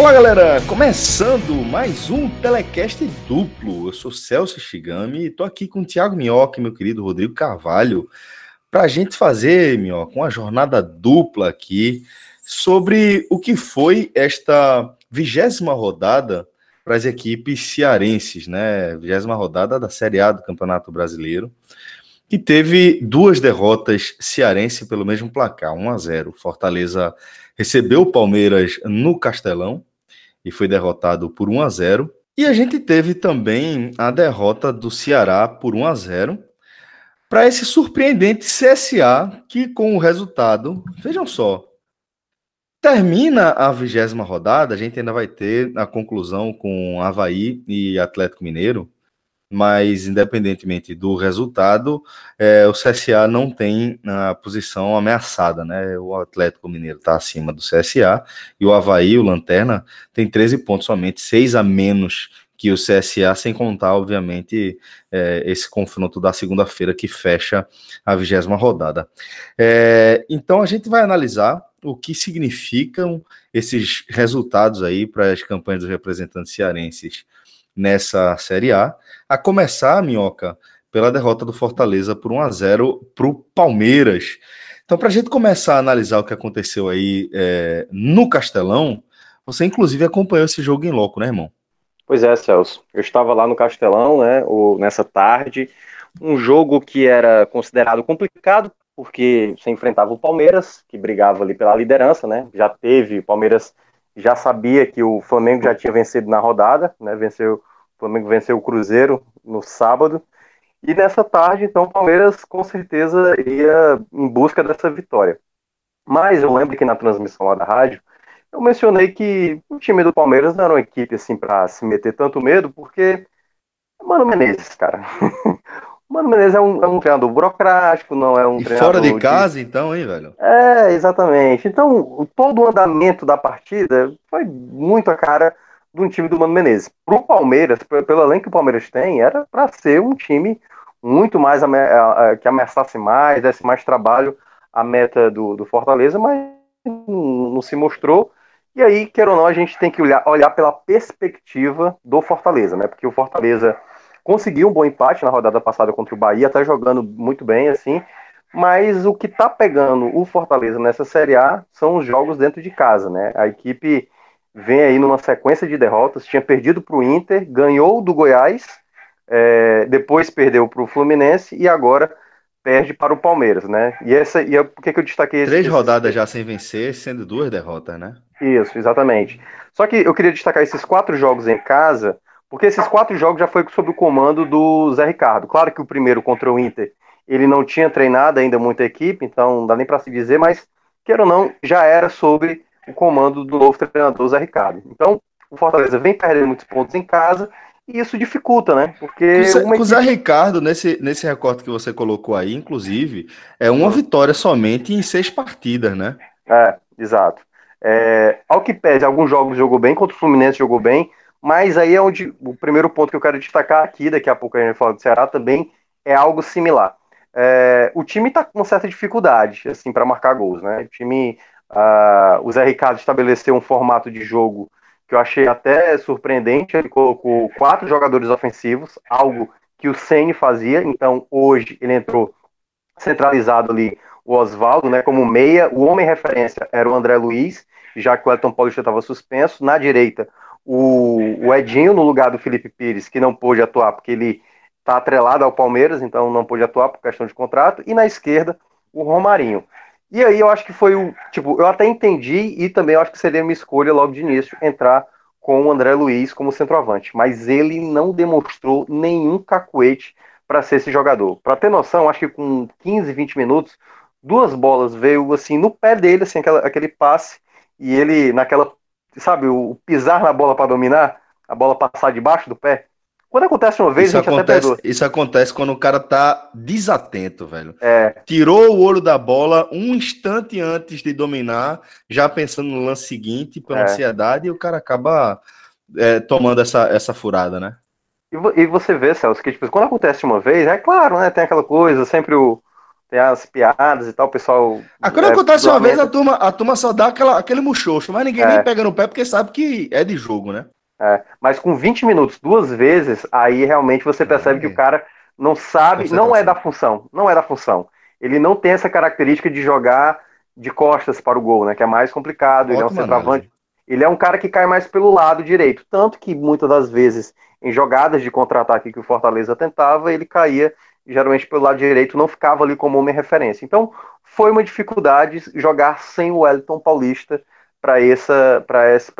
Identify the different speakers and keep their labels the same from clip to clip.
Speaker 1: Olá galera, começando mais um telecast duplo. Eu sou Celso Shigami e tô aqui com o Thiago Minhoca e meu querido Rodrigo Carvalho para a gente fazer, Minhoca, uma jornada dupla aqui sobre o que foi esta vigésima rodada para as equipes cearenses, né? Vigésima rodada da Série A do Campeonato Brasileiro, que teve duas derrotas cearense pelo mesmo placar, 1 a 0. Fortaleza recebeu o Palmeiras no Castelão e foi derrotado por 1 a 0. E a gente teve também a derrota do Ceará por 1 a 0 para esse surpreendente CSA que com o resultado, vejam só, termina a vigésima rodada, a gente ainda vai ter a conclusão com Havaí e Atlético Mineiro, mas independentemente do resultado, é, o CSA não tem a posição ameaçada, né? O Atlético Mineiro está acima do CSA e o Havaí, o Lanterna, tem 13 pontos somente, 6 a menos que o CSA, sem contar, obviamente, é, esse confronto da segunda-feira que fecha a vigésima rodada. É, então a gente vai analisar o que significam esses resultados aí para as campanhas dos representantes cearenses nessa Série A, a começar, Minhoca, pela derrota do Fortaleza por 1 a 0 para o Palmeiras. Então, para a gente começar a analisar o que aconteceu aí é, no Castelão, você inclusive acompanhou esse jogo em loco, né, irmão?
Speaker 2: Pois é, Celso. Eu estava lá no Castelão, né, nessa tarde, um jogo que era considerado complicado, porque você enfrentava o Palmeiras, que brigava ali pela liderança, né? Já teve, o Palmeiras já sabia que o Flamengo já tinha vencido na rodada, né? Venceu, o Flamengo venceu o Cruzeiro no sábado. E nessa tarde, então, o Palmeiras com certeza ia em busca dessa vitória. Mas eu lembro que na transmissão lá da rádio, eu mencionei que o time do Palmeiras não era uma equipe assim para se meter tanto medo, porque Mano Menezes, cara. Mano Menezes é um, é um treinador burocrático, não é um
Speaker 1: e
Speaker 2: treinador.
Speaker 1: Fora de casa, de... então, hein, velho?
Speaker 2: É, exatamente. Então, todo o andamento da partida foi muito a cara de um time do Mano Menezes. Pro Palmeiras, pelo elenco que o Palmeiras tem, era para ser um time muito mais que ameaçasse mais, desse mais trabalho à meta do, do Fortaleza, mas não, se mostrou. E aí, quer ou não, a gente tem que olhar, olhar pela perspectiva do Fortaleza, né? Porque o Fortaleza conseguiu um bom empate na rodada passada contra o Bahia, tá jogando muito bem, assim. Mas o que tá pegando o Fortaleza nessa Série A são os jogos dentro de casa, né? A equipe vem aí numa sequência de derrotas, tinha perdido para o Inter, ganhou do Goiás, é, depois perdeu para o Fluminense e agora perde para o Palmeiras, né? E essa, e por que, que eu destaquei
Speaker 1: Três rodadas já sem vencer, sendo duas derrotas, né?
Speaker 2: Isso, exatamente. Só que eu queria destacar esses quatro jogos em casa, porque esses quatro jogos já foi sob o comando do Zé Ricardo. Claro que o primeiro contra o Inter, ele não tinha treinado ainda muita equipe, então não dá nem para se dizer, mas, queira ou não, já era sobre o comando do novo treinador Zé Ricardo. Então, o Fortaleza vem perdendo muitos pontos em casa, e isso dificulta, né?
Speaker 1: Porque. Equipe... o Zé Ricardo, nesse, nesse recorte que você colocou aí, inclusive, é uma vitória somente em seis partidas, né?
Speaker 2: É, exato. É, ao que pese, alguns jogos jogou bem, contra o Fluminense jogou bem, mas aí é onde o primeiro ponto que eu quero destacar aqui, daqui a pouco a gente fala do Ceará também, é algo similar. É, o time está com certa dificuldade assim para marcar gols, né? O time, uh, o Zé Ricardo estabeleceu um formato de jogo que eu achei até surpreendente. Ele colocou quatro jogadores ofensivos, algo que o Ceni fazia. Então hoje ele entrou centralizado ali o Oswaldo, né, como meia. O homem referência era o André Luiz, já que o Elton Paulista estava suspenso. Na direita o, o Edinho no lugar do Felipe Pires, que não pôde atuar porque ele está atrelado ao Palmeiras, então não pôde atuar por questão de contrato, e na esquerda o Romarinho. E aí eu acho que foi o. Tipo, eu até entendi e também acho que seria uma escolha logo de início entrar com o André Luiz como centroavante. Mas ele não demonstrou nenhum cacuete para ser esse jogador. Para ter noção, acho que com 15, 20 minutos, duas bolas veio assim no pé dele, assim, aquela, aquele passe, e ele naquela sabe, o pisar na bola para dominar, a bola passar debaixo do pé. Quando acontece uma vez,
Speaker 1: isso
Speaker 2: a gente
Speaker 1: acontece,
Speaker 2: até perdoa.
Speaker 1: Isso acontece quando o cara tá desatento, velho. É. Tirou o olho da bola um instante antes de dominar, já pensando no lance seguinte, pela é. ansiedade, e o cara acaba é, tomando essa, essa furada, né?
Speaker 2: E, e você vê, Celso, que tipo, quando acontece uma vez, é claro, né? Tem aquela coisa, sempre o, tem as piadas e tal, o pessoal.
Speaker 1: Ah, quando é, acontece uma vez, a turma, a turma só dá aquela, aquele muxoxo, mas ninguém é. nem pega no pé porque sabe que é de jogo, né?
Speaker 2: É, mas com 20 minutos, duas vezes, aí realmente você percebe é. que o cara não sabe, não é da função, não é da função. Ele não tem essa característica de jogar de costas para o gol, né? Que é mais complicado, ele é um centroavante. Ele é um cara que cai mais pelo lado direito, tanto que muitas das vezes em jogadas de contra-ataque que o Fortaleza tentava, ele caía geralmente pelo lado direito, não ficava ali como homem referência. Então, foi uma dificuldade jogar sem o Wellington Paulista para esse,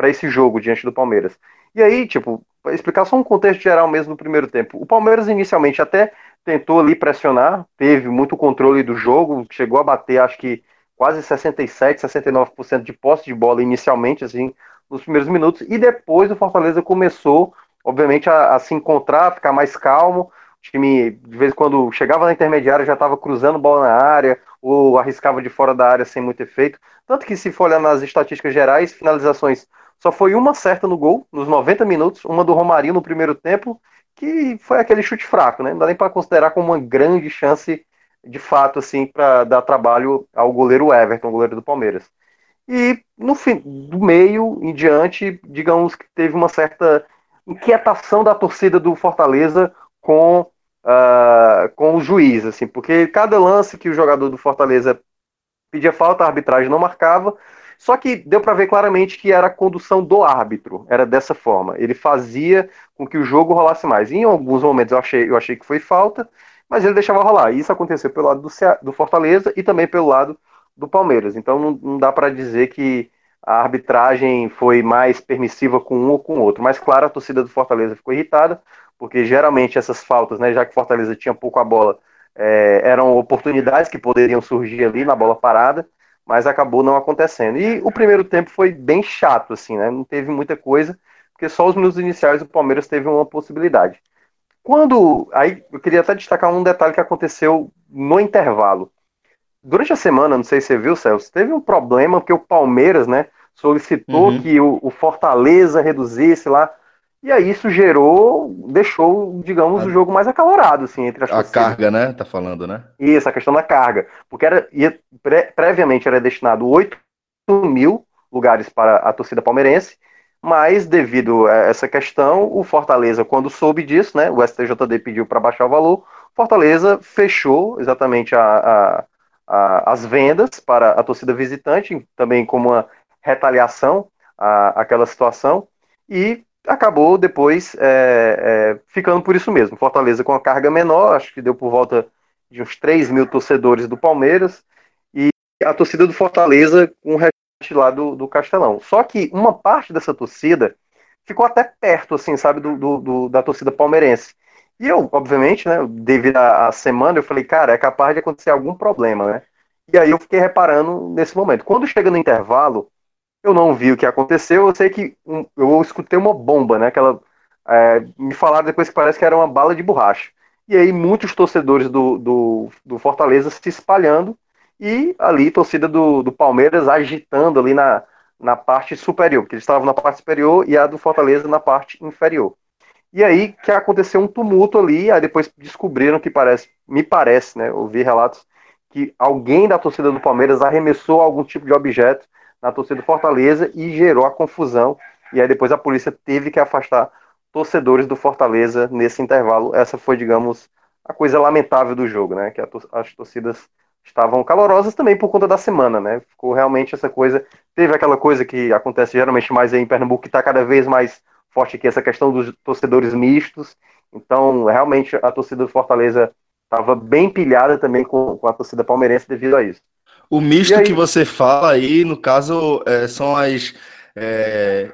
Speaker 2: esse jogo diante do Palmeiras. E aí, tipo, para explicar só um contexto geral mesmo no primeiro tempo. O Palmeiras inicialmente até tentou ali pressionar, teve muito controle do jogo, chegou a bater, acho que quase 67, 69% de posse de bola inicialmente, assim, nos primeiros minutos, e depois o Fortaleza começou, obviamente, a, a se encontrar, ficar mais calmo, time, de vez em quando, chegava na intermediária, já estava cruzando bola na área, ou arriscava de fora da área sem muito efeito. Tanto que, se for olhar nas estatísticas gerais, finalizações, só foi uma certa no gol, nos 90 minutos, uma do Romarinho no primeiro tempo, que foi aquele chute fraco, né? Não dá nem para considerar como uma grande chance, de fato, assim, para dar trabalho ao goleiro Everton, goleiro do Palmeiras. E no fim, do meio em diante, digamos que teve uma certa inquietação da torcida do Fortaleza com, uh, com o juiz, assim, porque cada lance que o jogador do Fortaleza pedia falta, a arbitragem não marcava, só que deu para ver claramente que era a condução do árbitro, era dessa forma. Ele fazia com que o jogo rolasse mais. Em alguns momentos eu achei, eu achei que foi falta, mas ele deixava rolar. Isso aconteceu pelo lado do, do Fortaleza e também pelo lado do Palmeiras. Então não, não dá para dizer que a arbitragem foi mais permissiva com um ou com o outro. Mas claro, a torcida do Fortaleza ficou irritada, porque geralmente essas faltas, né, já que Fortaleza tinha pouco a bola, é, eram oportunidades que poderiam surgir ali na bola parada, mas acabou não acontecendo. E o primeiro tempo foi bem chato, assim, né? Não teve muita coisa, porque só os minutos iniciais o Palmeiras teve uma possibilidade. Quando. Aí eu queria até destacar um detalhe que aconteceu no intervalo. Durante a semana, não sei se você viu, Celso, teve um problema porque o Palmeiras, né, solicitou uhum. que o, o Fortaleza reduzisse lá e aí isso gerou, deixou, digamos, a, o jogo mais acalorado, assim, entre as
Speaker 1: A carga, né? Tá falando, né?
Speaker 2: Isso, a questão da carga. Porque era, ia, pre, previamente era destinado 8 mil lugares para a torcida palmeirense, mas devido a essa questão, o Fortaleza, quando soube disso, né? O STJD pediu para baixar o valor, Fortaleza fechou exatamente a, a, a, as vendas para a torcida visitante, também como uma retaliação à, àquela situação, e acabou depois é, é, ficando por isso mesmo. Fortaleza com a carga menor, acho que deu por volta de uns 3 mil torcedores do Palmeiras, e a torcida do Fortaleza com o resto lá do, do Castelão. Só que uma parte dessa torcida ficou até perto, assim, sabe, do, do, do da torcida palmeirense. E eu, obviamente, né, devido à semana, eu falei, cara, é capaz de acontecer algum problema, né? E aí eu fiquei reparando nesse momento. Quando chega no intervalo, eu não vi o que aconteceu, eu sei que um, eu escutei uma bomba, né? Aquela, é, me falaram depois que parece que era uma bala de borracha. E aí muitos torcedores do, do, do Fortaleza se espalhando e ali torcida do, do Palmeiras agitando ali na, na parte superior, porque eles estavam na parte superior e a do Fortaleza na parte inferior. E aí que aconteceu um tumulto ali, aí depois descobriram que parece, me parece, né, ouvi relatos que alguém da torcida do Palmeiras arremessou algum tipo de objeto na torcida do Fortaleza e gerou a confusão. E aí depois a polícia teve que afastar torcedores do Fortaleza nesse intervalo. Essa foi, digamos, a coisa lamentável do jogo, né? Que as torcidas estavam calorosas também por conta da semana, né? Ficou realmente essa coisa. Teve aquela coisa que acontece geralmente mais aí em Pernambuco, que está cada vez mais forte aqui, essa questão dos torcedores mistos. Então, realmente, a torcida do Fortaleza estava bem pilhada também com, com a torcida palmeirense devido a isso.
Speaker 1: O misto que você fala aí, no caso, é, são as é,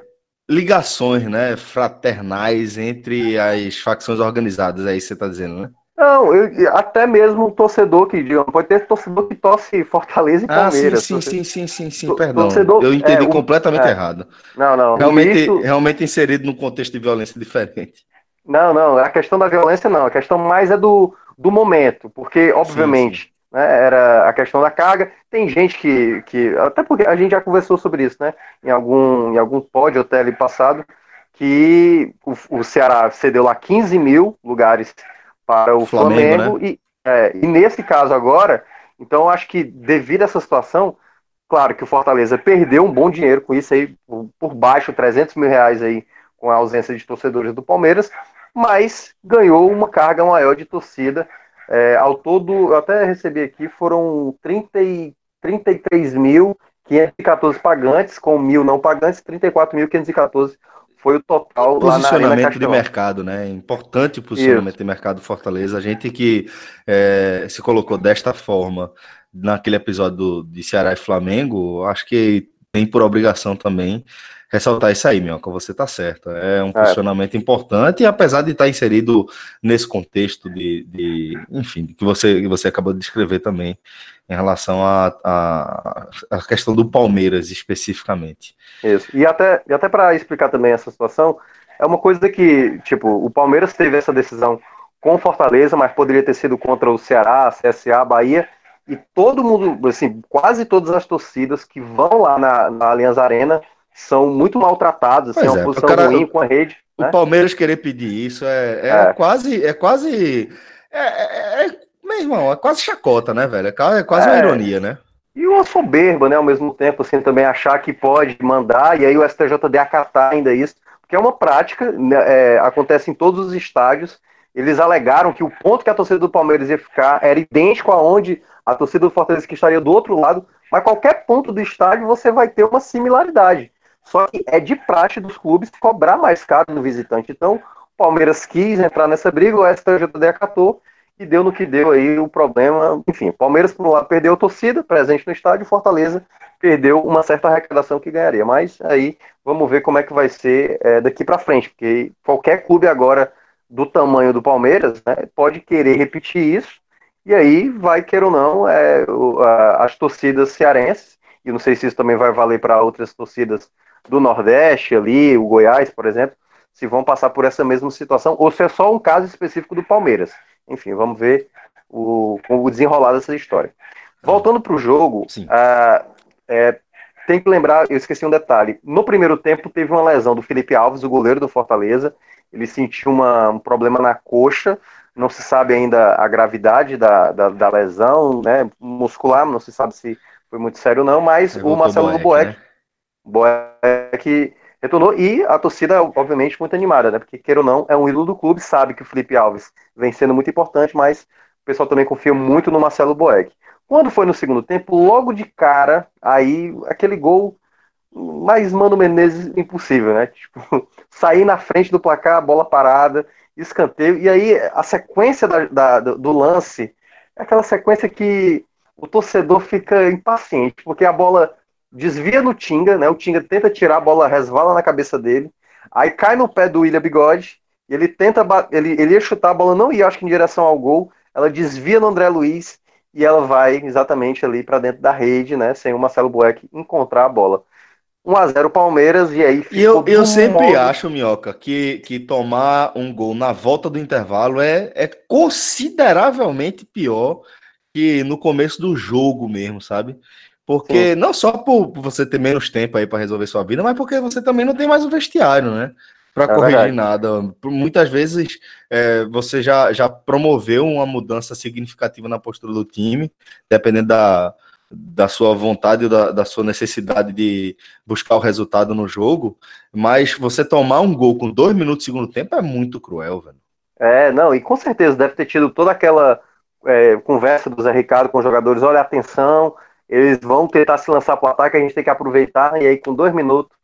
Speaker 1: ligações né, fraternais entre as facções organizadas, é isso que você está dizendo, né?
Speaker 2: Não, eu, até mesmo o torcedor que, digamos, pode ter torcedor que torce Fortaleza e Palmeiras.
Speaker 1: Ah, sim, sim, sim, sim, sim, sim, perdão. Torcedor, eu entendi é, completamente é, errado.
Speaker 2: Não, não.
Speaker 1: Realmente, realmente inserido num contexto de violência diferente.
Speaker 2: Não, não, a questão da violência não, a questão mais é do, do momento, porque, obviamente, né, era a questão da carga. Tem gente que, que, até porque a gente já conversou sobre isso, né, em algum, em algum pódio até ali passado, que o, o, Ceará cedeu lá 15 mil lugares para o Flamengo, Flamengo né? e, é, e nesse caso agora, Então, acho que devido a essa situação, claro que o Fortaleza perdeu um bom dinheiro com isso aí, por baixo, 300 mil reais aí, com a ausência de torcedores do Palmeiras, mas ganhou uma carga maior de torcida. É, ao todo, eu até recebi aqui, foram 30 e, 33.514 pagantes, com mil não pagantes, 34.514 foi o total
Speaker 1: posicionamento de mercado, né? Importante o posicionamento Isso. de mercado Fortaleza. A gente que é, se colocou desta forma naquele episódio do, de Ceará e Flamengo, acho que tem por obrigação também ressaltar isso aí, Minhoca, você está certo. É um é. posicionamento importante, e apesar de estar tá inserido nesse contexto de, de enfim, que você, que você acabou de descrever também, em relação à a, a, a, questão do Palmeiras especificamente.
Speaker 2: Isso. E até, e até para explicar também essa situação, é uma coisa que, tipo, o Palmeiras teve essa decisão com Fortaleza, mas poderia ter sido contra o Ceará, CSA, Bahia, e todo mundo, assim, quase todas as torcidas que vão lá na, na Allianz Arena são muito maltratados, assim, é uma é, posição cara, ruim com a rede.
Speaker 1: O né? Palmeiras querer pedir isso é, é, é. quase. É quase. É, é, é, meu irmão, é quase chacota, né, velho? É quase uma ironia, né?
Speaker 2: E uma soberba, né, ao mesmo tempo, assim, também achar que pode mandar, e aí o STJD acatar ainda isso, porque é uma prática, né, acontece em todos os estádios. Eles alegaram que o ponto que a torcida do Palmeiras ia ficar era idêntico aonde a torcida do Fortaleza que estaria do outro lado, mas qualquer ponto do estádio você vai ter uma similaridade. Só que é de praxe dos clubes cobrar mais caro no visitante. Então, o Palmeiras quis entrar nessa briga, o STJD acatou e deu no que deu aí o problema. Enfim, Palmeiras, por um lado, perdeu a torcida presente no estádio, Fortaleza perdeu uma certa arrecadação que ganharia. Mas aí vamos ver como é que vai ser é, daqui para frente, porque qualquer clube agora do tamanho do Palmeiras né, pode querer repetir isso. E aí vai, queira ou não, é, as torcidas cearenses, e não sei se isso também vai valer para outras torcidas do Nordeste ali, o Goiás, por exemplo, se vão passar por essa mesma situação ou se é só um caso específico do Palmeiras. Enfim, vamos ver o, o desenrolar dessa história. Voltando para o jogo, uh, é, tem que lembrar, eu esqueci um detalhe. No primeiro tempo teve uma lesão do Felipe Alves, o goleiro do Fortaleza. Ele sentiu uma, um problema na coxa. Não se sabe ainda a gravidade da, da, da lesão né, muscular, não se sabe se foi muito sério ou não, mas o Marcelo Boeck, né? Boeck retornou e a torcida, obviamente, muito animada, né? Porque, queira ou não, é um ídolo do clube, sabe que o Felipe Alves vem sendo muito importante, mas o pessoal também confia muito no Marcelo Boeck. Quando foi no segundo tempo, logo de cara, aí aquele gol mais Mano Menezes impossível, né? Tipo, sair na frente do placar, bola parada, escanteio, e aí a sequência da, da, do lance é aquela sequência que o torcedor fica impaciente, porque a bola desvia no Tinga, né? O Tinga tenta tirar a bola, resvala na cabeça dele, aí cai no pé do William Bigode, e ele tenta, ele, ele ia chutar, a bola não ia, acho que em direção ao gol, ela desvia no André Luiz e ela vai exatamente ali para dentro da rede, né? Sem o Marcelo Boeck encontrar a bola. 1x0 Palmeiras e aí
Speaker 1: E eu, eu sempre modo... acho, Minhoca, que, que tomar um gol na volta do intervalo é, é consideravelmente pior que no começo do jogo mesmo, sabe? Porque Sim. não só por você ter menos tempo aí para resolver sua vida, mas porque você também não tem mais o vestiário, né? Para é corrigir verdade. nada. Muitas vezes é, você já, já promoveu uma mudança significativa na postura do time, dependendo da, da sua vontade ou da, da sua necessidade de buscar o resultado no jogo. Mas você tomar um gol com dois minutos de segundo tempo é muito cruel, velho.
Speaker 2: É, não, e com certeza deve ter tido toda aquela é, conversa do Zé Ricardo com os jogadores: olha, atenção eles vão tentar se lançar para o ataque, a gente tem que aproveitar, e aí com dois minutos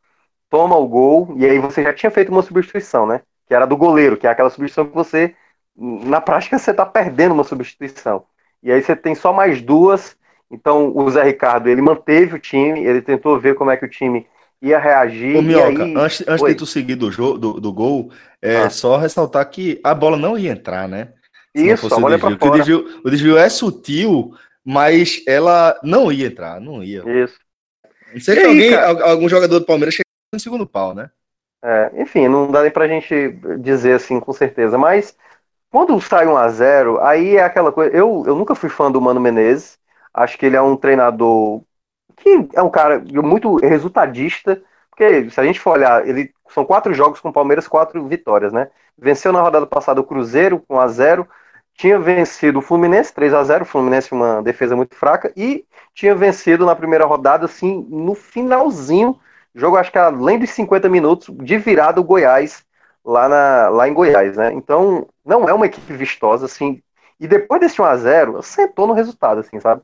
Speaker 2: toma o gol, e aí você já tinha feito uma substituição, né? Que era do goleiro, que é aquela substituição que você, na prática, você está perdendo uma substituição. E aí você tem só mais duas, então o Zé Ricardo, ele manteve o time, ele tentou ver como é que o time ia reagir.
Speaker 1: Ô, Minhoca, aí... antes, antes de tu seguir do, jogo, do, do gol, é ah. só ressaltar que a bola não ia entrar, né?
Speaker 2: Se Isso, a bola é para
Speaker 1: fora. O desvio, o desvio é sutil, mas ela não ia entrar, não ia.
Speaker 2: Isso.
Speaker 1: Não sei se alguém, algum jogador do Palmeiras chegou no segundo pau, né?
Speaker 2: É, enfim, não dá nem pra gente dizer assim com certeza, mas quando sai 1 a 0 aí é aquela coisa. Eu, eu nunca fui fã do Mano Menezes, acho que ele é um treinador que é um cara muito resultadista, porque se a gente for olhar, ele são quatro jogos com o Palmeiras, quatro vitórias, né? Venceu na rodada passada o Cruzeiro com 1 a 0 tinha vencido o Fluminense 3 a 0 o Fluminense uma defesa muito fraca e tinha vencido na primeira rodada assim no finalzinho jogo acho que além dos 50 minutos de virada o Goiás lá, na, lá em Goiás, né? Então não é uma equipe vistosa assim e depois desse 1 a 0 sentou no resultado assim, sabe?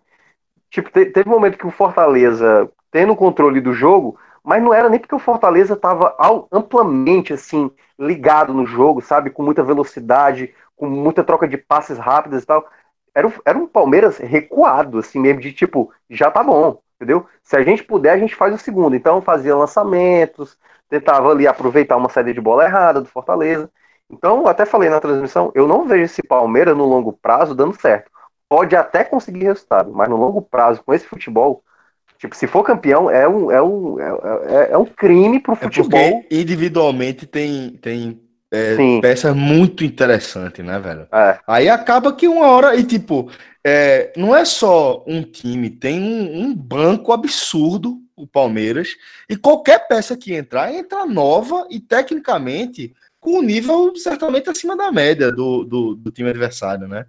Speaker 2: Tipo, te, teve um momento que o Fortaleza tendo o controle do jogo, mas não era nem porque o Fortaleza estava amplamente assim ligado no jogo, sabe, com muita velocidade, com muita troca de passes rápidas e tal. Era um, era um Palmeiras recuado, assim mesmo, de tipo, já tá bom, entendeu? Se a gente puder, a gente faz o segundo. Então fazia lançamentos, tentava ali aproveitar uma saída de bola errada do Fortaleza. Então, até falei na transmissão, eu não vejo esse Palmeiras no longo prazo dando certo. Pode até conseguir resultado, mas no longo prazo, com esse futebol, Tipo, se for campeão, é um, é um, é, é, é um crime pro é futebol. É
Speaker 1: individualmente tem, tem é, peças muito interessantes, né, velho? É. Aí acaba que uma hora, e tipo, é, não é só um time, tem um, um, banco absurdo, o Palmeiras, e qualquer peça que entrar, entra nova e tecnicamente com um nível certamente acima da média do, do, do time adversário, né?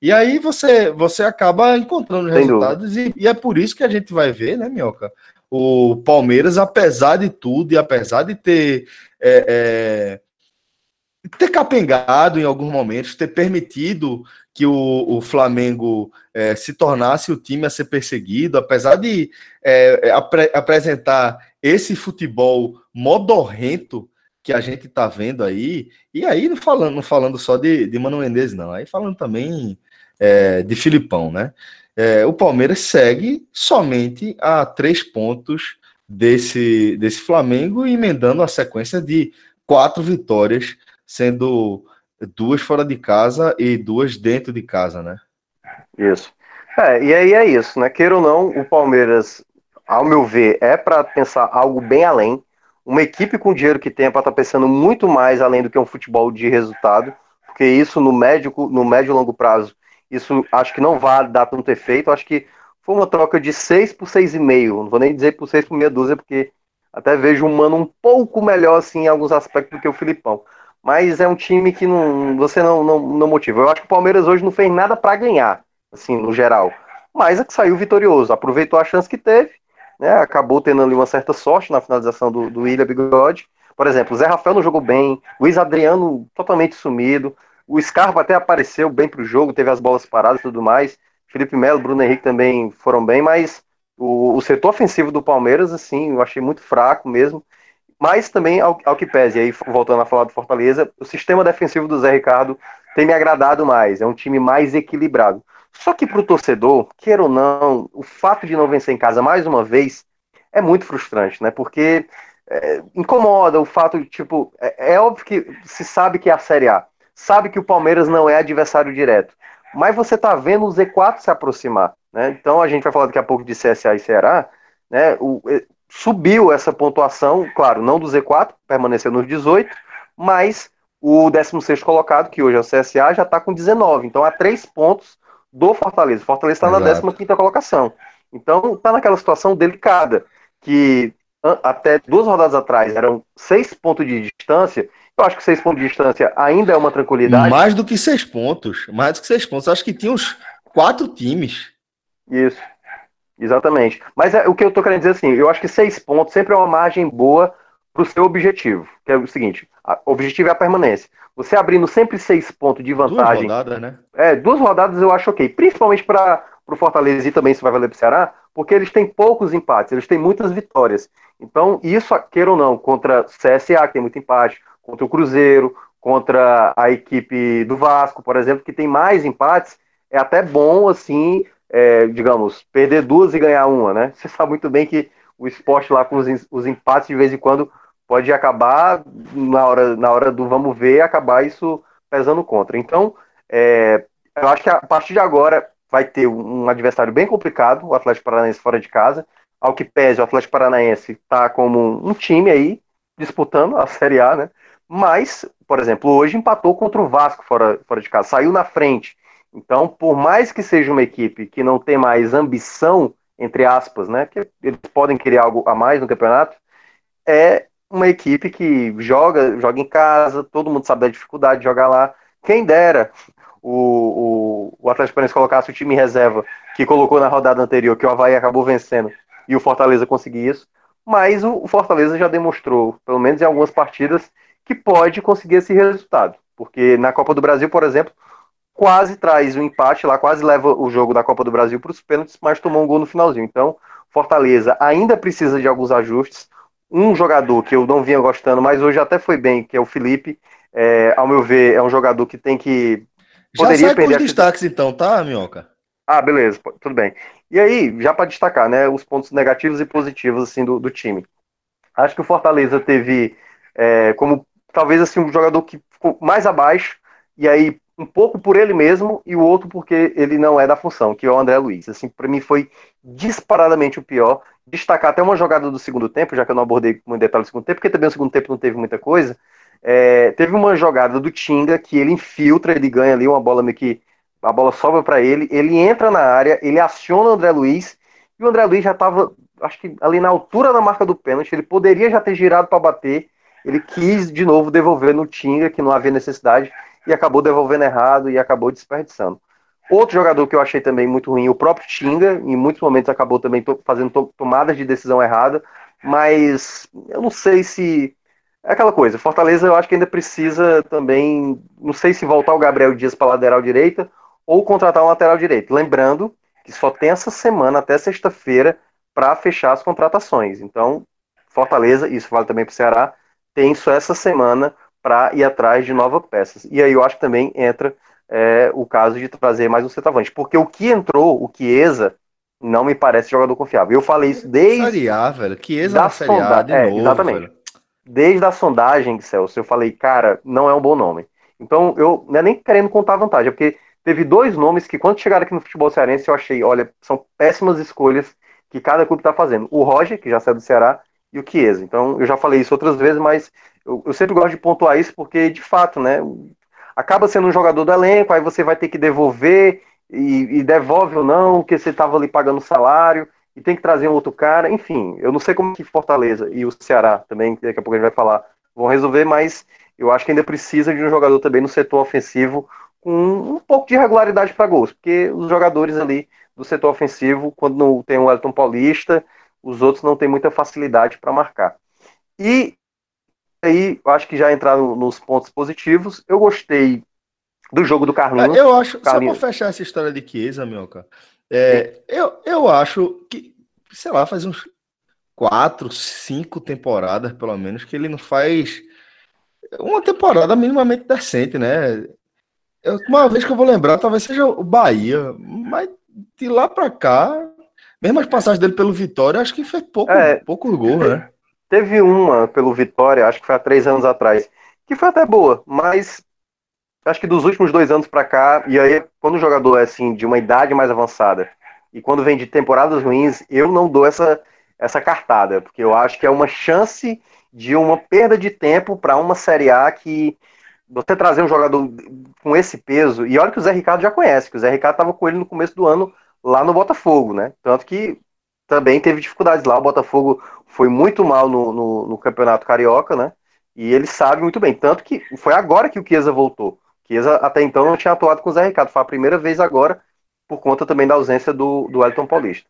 Speaker 1: E aí você, você acaba encontrando Sem resultados e, e, é por isso que a gente vai ver, né, Minhoca? O Palmeiras, apesar de tudo e apesar de ter é, é, ter capengado em alguns momentos, ter permitido que o, o Flamengo é, se tornasse o time a ser perseguido, apesar de é, apre, apresentar esse futebol modorrento que a gente está vendo aí, e aí não falando, não falando só de, de Mano Menezes, não, aí falando também é, de Filipão, né? O Palmeiras segue somente a três pontos desse, desse Flamengo, emendando a sequência de quatro vitórias, sendo duas fora de casa e duas dentro de casa, né?
Speaker 2: Isso. É, e aí é isso, né? Queira ou não, o Palmeiras, ao meu ver, é para pensar algo bem além. Uma equipe com dinheiro que tem para estar tá pensando muito mais além do que um futebol de resultado, porque isso no médio, no médio e longo prazo isso acho que não vai dar tanto efeito. Acho que foi uma troca de 6 por 6,5. Não vou nem dizer por 6 por meia dúzia, porque até vejo um mano um pouco melhor assim, em alguns aspectos do que o Filipão. Mas é um time que não, você não, não, não motiva. Eu acho que o Palmeiras hoje não fez nada para ganhar, assim, no geral. Mas é que saiu vitorioso, aproveitou a chance que teve, né? Acabou tendo ali uma certa sorte na finalização do, do William Bigode. Por exemplo, o Zé Rafael não jogou bem, Luiz Adriano totalmente sumido, o Scarpa até apareceu bem para o jogo, teve as bolas paradas e tudo mais. Felipe Melo, Bruno Henrique também foram bem, mas o, o, setor ofensivo do Palmeiras, assim, eu achei muito fraco mesmo. Mas também, ao, ao, que pese, aí voltando a falar do Fortaleza, o sistema defensivo do Zé Ricardo tem me agradado mais, é um time mais equilibrado. Só que para o torcedor, queira ou não, o fato de não vencer em casa mais uma vez é muito frustrante, né? Porque é, incomoda o fato de, tipo, é, é óbvio que se sabe que é a Série A sabe que o Palmeiras não é adversário direto. Mas você está vendo o Z4 se aproximar. Né? Então a gente vai falar daqui a pouco de CSA e Ceará. Né? O, subiu essa pontuação, claro, não do Z4, permaneceu nos 18, mas o 16 colocado, que hoje é o CSA, já está com 19. Então há três pontos do Fortaleza. O Fortaleza está na 15 colocação. Então está naquela situação delicada, que até duas rodadas atrás eram seis pontos de distância eu acho que seis pontos de distância ainda é uma tranquilidade.
Speaker 1: Mais do que seis pontos. Mais do que seis pontos. Acho que tinha uns quatro times.
Speaker 2: Isso. Exatamente. Mas é, o que eu tô querendo dizer assim, eu acho que seis pontos sempre é uma margem boa para o seu objetivo. Que é o seguinte: o objetivo é a permanência. Você abrindo sempre seis pontos de vantagem. Duas rodadas, né? É, duas rodadas eu acho ok. Principalmente para o Fortaleza e também se vai valer para o Ceará, porque eles têm poucos empates, eles têm muitas vitórias. Então, isso, queira ou não, contra CSA, que tem muito empate, contra o Cruzeiro, contra a equipe do Vasco, por exemplo, que tem mais empates, é até bom, assim, é, digamos, perder duas e ganhar uma, né? Você sabe muito bem que o esporte lá com os, os empates de vez em quando pode acabar na hora, na hora do vamos ver, acabar isso pesando contra. Então, é, eu acho que a partir de agora vai ter um adversário bem complicado, o Atlético Paranaense fora de casa. Ao que pese, o Atlético Paranaense está como um time aí disputando a Série A, né? Mas, por exemplo, hoje empatou contra o Vasco fora, fora de casa, saiu na frente. Então, por mais que seja uma equipe que não tem mais ambição, entre aspas, né? Que eles podem querer algo a mais no campeonato, é uma equipe que joga, joga em casa, todo mundo sabe da dificuldade de jogar lá. Quem dera o, o, o Atlético Paranaense colocasse o time reserva que colocou na rodada anterior, que o Havaí acabou vencendo e o Fortaleza conseguir isso. Mas o, o Fortaleza já demonstrou, pelo menos em algumas partidas, que pode conseguir esse resultado. Porque na Copa do Brasil, por exemplo, quase traz o um empate lá, quase leva o jogo da Copa do Brasil para os pênaltis, mas tomou um gol no finalzinho. Então, Fortaleza ainda precisa de alguns ajustes. Um jogador que eu não vinha gostando, mas hoje até foi bem, que é o Felipe. É, ao meu ver, é um jogador que tem que.
Speaker 1: Poderia já sai perder os destaques, então, tá, Minhoca?
Speaker 2: Ah, beleza, tudo bem. E aí, já para destacar, né, os pontos negativos e positivos assim do, do time. Acho que o Fortaleza teve é, como talvez assim um jogador que ficou mais abaixo e aí um pouco por ele mesmo e o outro porque ele não é da função, que é o André Luiz. Assim, para mim foi disparadamente o pior. Destacar até uma jogada do segundo tempo, já que eu não abordei muito detalhe do segundo tempo, porque também no segundo tempo não teve muita coisa. É, teve uma jogada do Tinga que ele infiltra, ele ganha ali uma bola meio que a bola sobra para ele, ele entra na área, ele aciona o André Luiz e o André Luiz já estava, acho que ali na altura da marca do pênalti, ele poderia já ter girado para bater, ele quis de novo devolver no Tinga, que não havia necessidade, e acabou devolvendo errado e acabou desperdiçando. Outro jogador que eu achei também muito ruim, o próprio Tinga, em muitos momentos acabou também fazendo tomadas de decisão errada, mas eu não sei se. É aquela coisa, Fortaleza eu acho que ainda precisa também, não sei se voltar o Gabriel Dias para lateral direita ou contratar um lateral direito. Lembrando que só tem essa semana até sexta-feira para fechar as contratações. Então, Fortaleza, isso vale também para o Ceará, tem só essa semana para ir atrás de novas peças. E aí eu acho que também entra é, o caso de trazer mais um centroavante, porque o que entrou, o Chiesa, não me parece jogador confiável. Eu falei isso desde
Speaker 1: Série A, velho. Chiesa da sonda... de é, novo, exatamente. Velho.
Speaker 2: Desde a sondagem, Celso, eu falei, cara, não é um bom nome. Então, eu não é nem querendo contar vantagem, é porque teve dois nomes que, quando chegaram aqui no futebol cearense, eu achei, olha, são péssimas escolhas que cada clube está fazendo. O Roger, que já saiu do Ceará, e o Chiesa. Então, eu já falei isso outras vezes, mas eu, eu, sempre gosto de pontuar isso porque, de fato, né, acaba sendo um jogador do elenco, aí você vai ter que devolver, e, e devolve ou não, porque você estava ali pagando salário, e tem que trazer um outro cara, enfim, eu não sei como que Fortaleza e o Ceará também, daqui a pouco a gente vai falar, vão resolver, mas eu acho que ainda precisa de um jogador também no setor ofensivo com um pouco de regularidade para gols, porque os jogadores ali do setor ofensivo, quando não tem o Elton Paulista, os outros não têm muita facilidade para marcar. E aí, eu acho que já entraram nos pontos positivos. Eu gostei do jogo do Carlinhos.
Speaker 1: Eu acho, Carlinhos. só para fechar essa história de Chiesa, Mioca, é, eu, eu acho que, sei lá, faz uns quatro, cinco temporadas, pelo menos, que ele não faz uma temporada minimamente decente, né? Eu, uma vez que eu vou lembrar, talvez seja o Bahia, mas de lá para cá, mesmo as passagens dele pelo Vitória, acho que fez pouco, é, pouco gol, né?
Speaker 2: Teve uma pelo Vitória, acho que foi há três anos atrás, que foi até boa, mas acho que dos últimos dois anos para cá, e aí quando o jogador é assim, de uma idade mais avançada, e quando vem de temporadas ruins, eu não dou essa, essa cartada, porque eu acho que é uma chance de uma perda de tempo para uma Série A que você trazer um jogador com esse peso, e olha que o Zé Ricardo já conhece, que o Zé Ricardo estava com ele no começo do ano lá no Botafogo, né? Tanto que também teve dificuldades lá. O Botafogo foi muito mal no, no, no, Campeonato Carioca, né? E ele sabe muito bem. Tanto que foi agora que o Chiesa voltou. O Chiesa até então não tinha atuado com o Zé Ricardo. Foi a primeira vez agora, por conta também da ausência do, do Elton Paulista.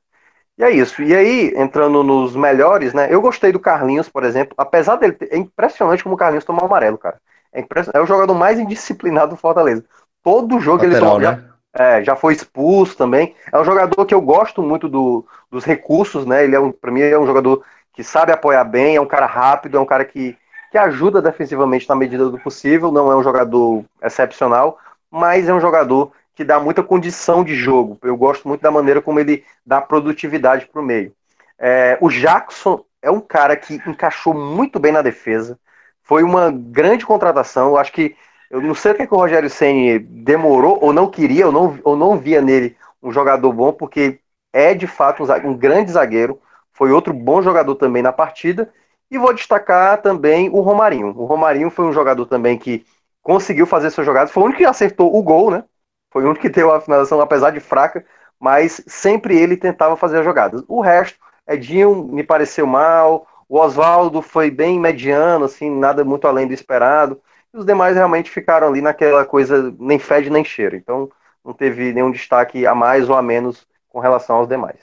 Speaker 2: E é isso. E aí, entrando nos melhores, né? Eu gostei do Carlinhos, por exemplo. Apesar dele. Ter, é impressionante como o Carlinhos toma amarelo, cara. É, é o jogador mais indisciplinado do Fortaleza. Todo jogo Lateral, ele toma. Né? É, já foi expulso também. É um jogador que eu gosto muito do, dos recursos, né? Ele é um, para mim, é um jogador que sabe apoiar bem, é um cara rápido, é um cara que, que ajuda defensivamente na medida do possível. Não é um jogador excepcional, mas é um jogador que dá muita condição de jogo. Eu gosto muito da maneira como ele dá produtividade para o meio. É, o Jackson é um cara que encaixou muito bem na defesa. Foi uma grande contratação. Eu acho que eu não sei o que, é que o Rogério Ceni demorou ou não queria ou não, ou não via nele um jogador bom, porque é de fato um, um grande zagueiro. Foi outro bom jogador também na partida. E vou destacar também o Romarinho. O Romarinho foi um jogador também que conseguiu fazer suas jogadas. Foi o único que acertou o gol, né? Foi o único que teve a finalização, apesar de fraca, mas sempre ele tentava fazer as jogadas. O resto, Edinho me pareceu mal. O Oswaldo foi bem mediano, assim, nada muito além do esperado. E os demais realmente ficaram ali naquela coisa nem fede nem cheira. Então não teve nenhum destaque a mais ou a menos com relação aos demais.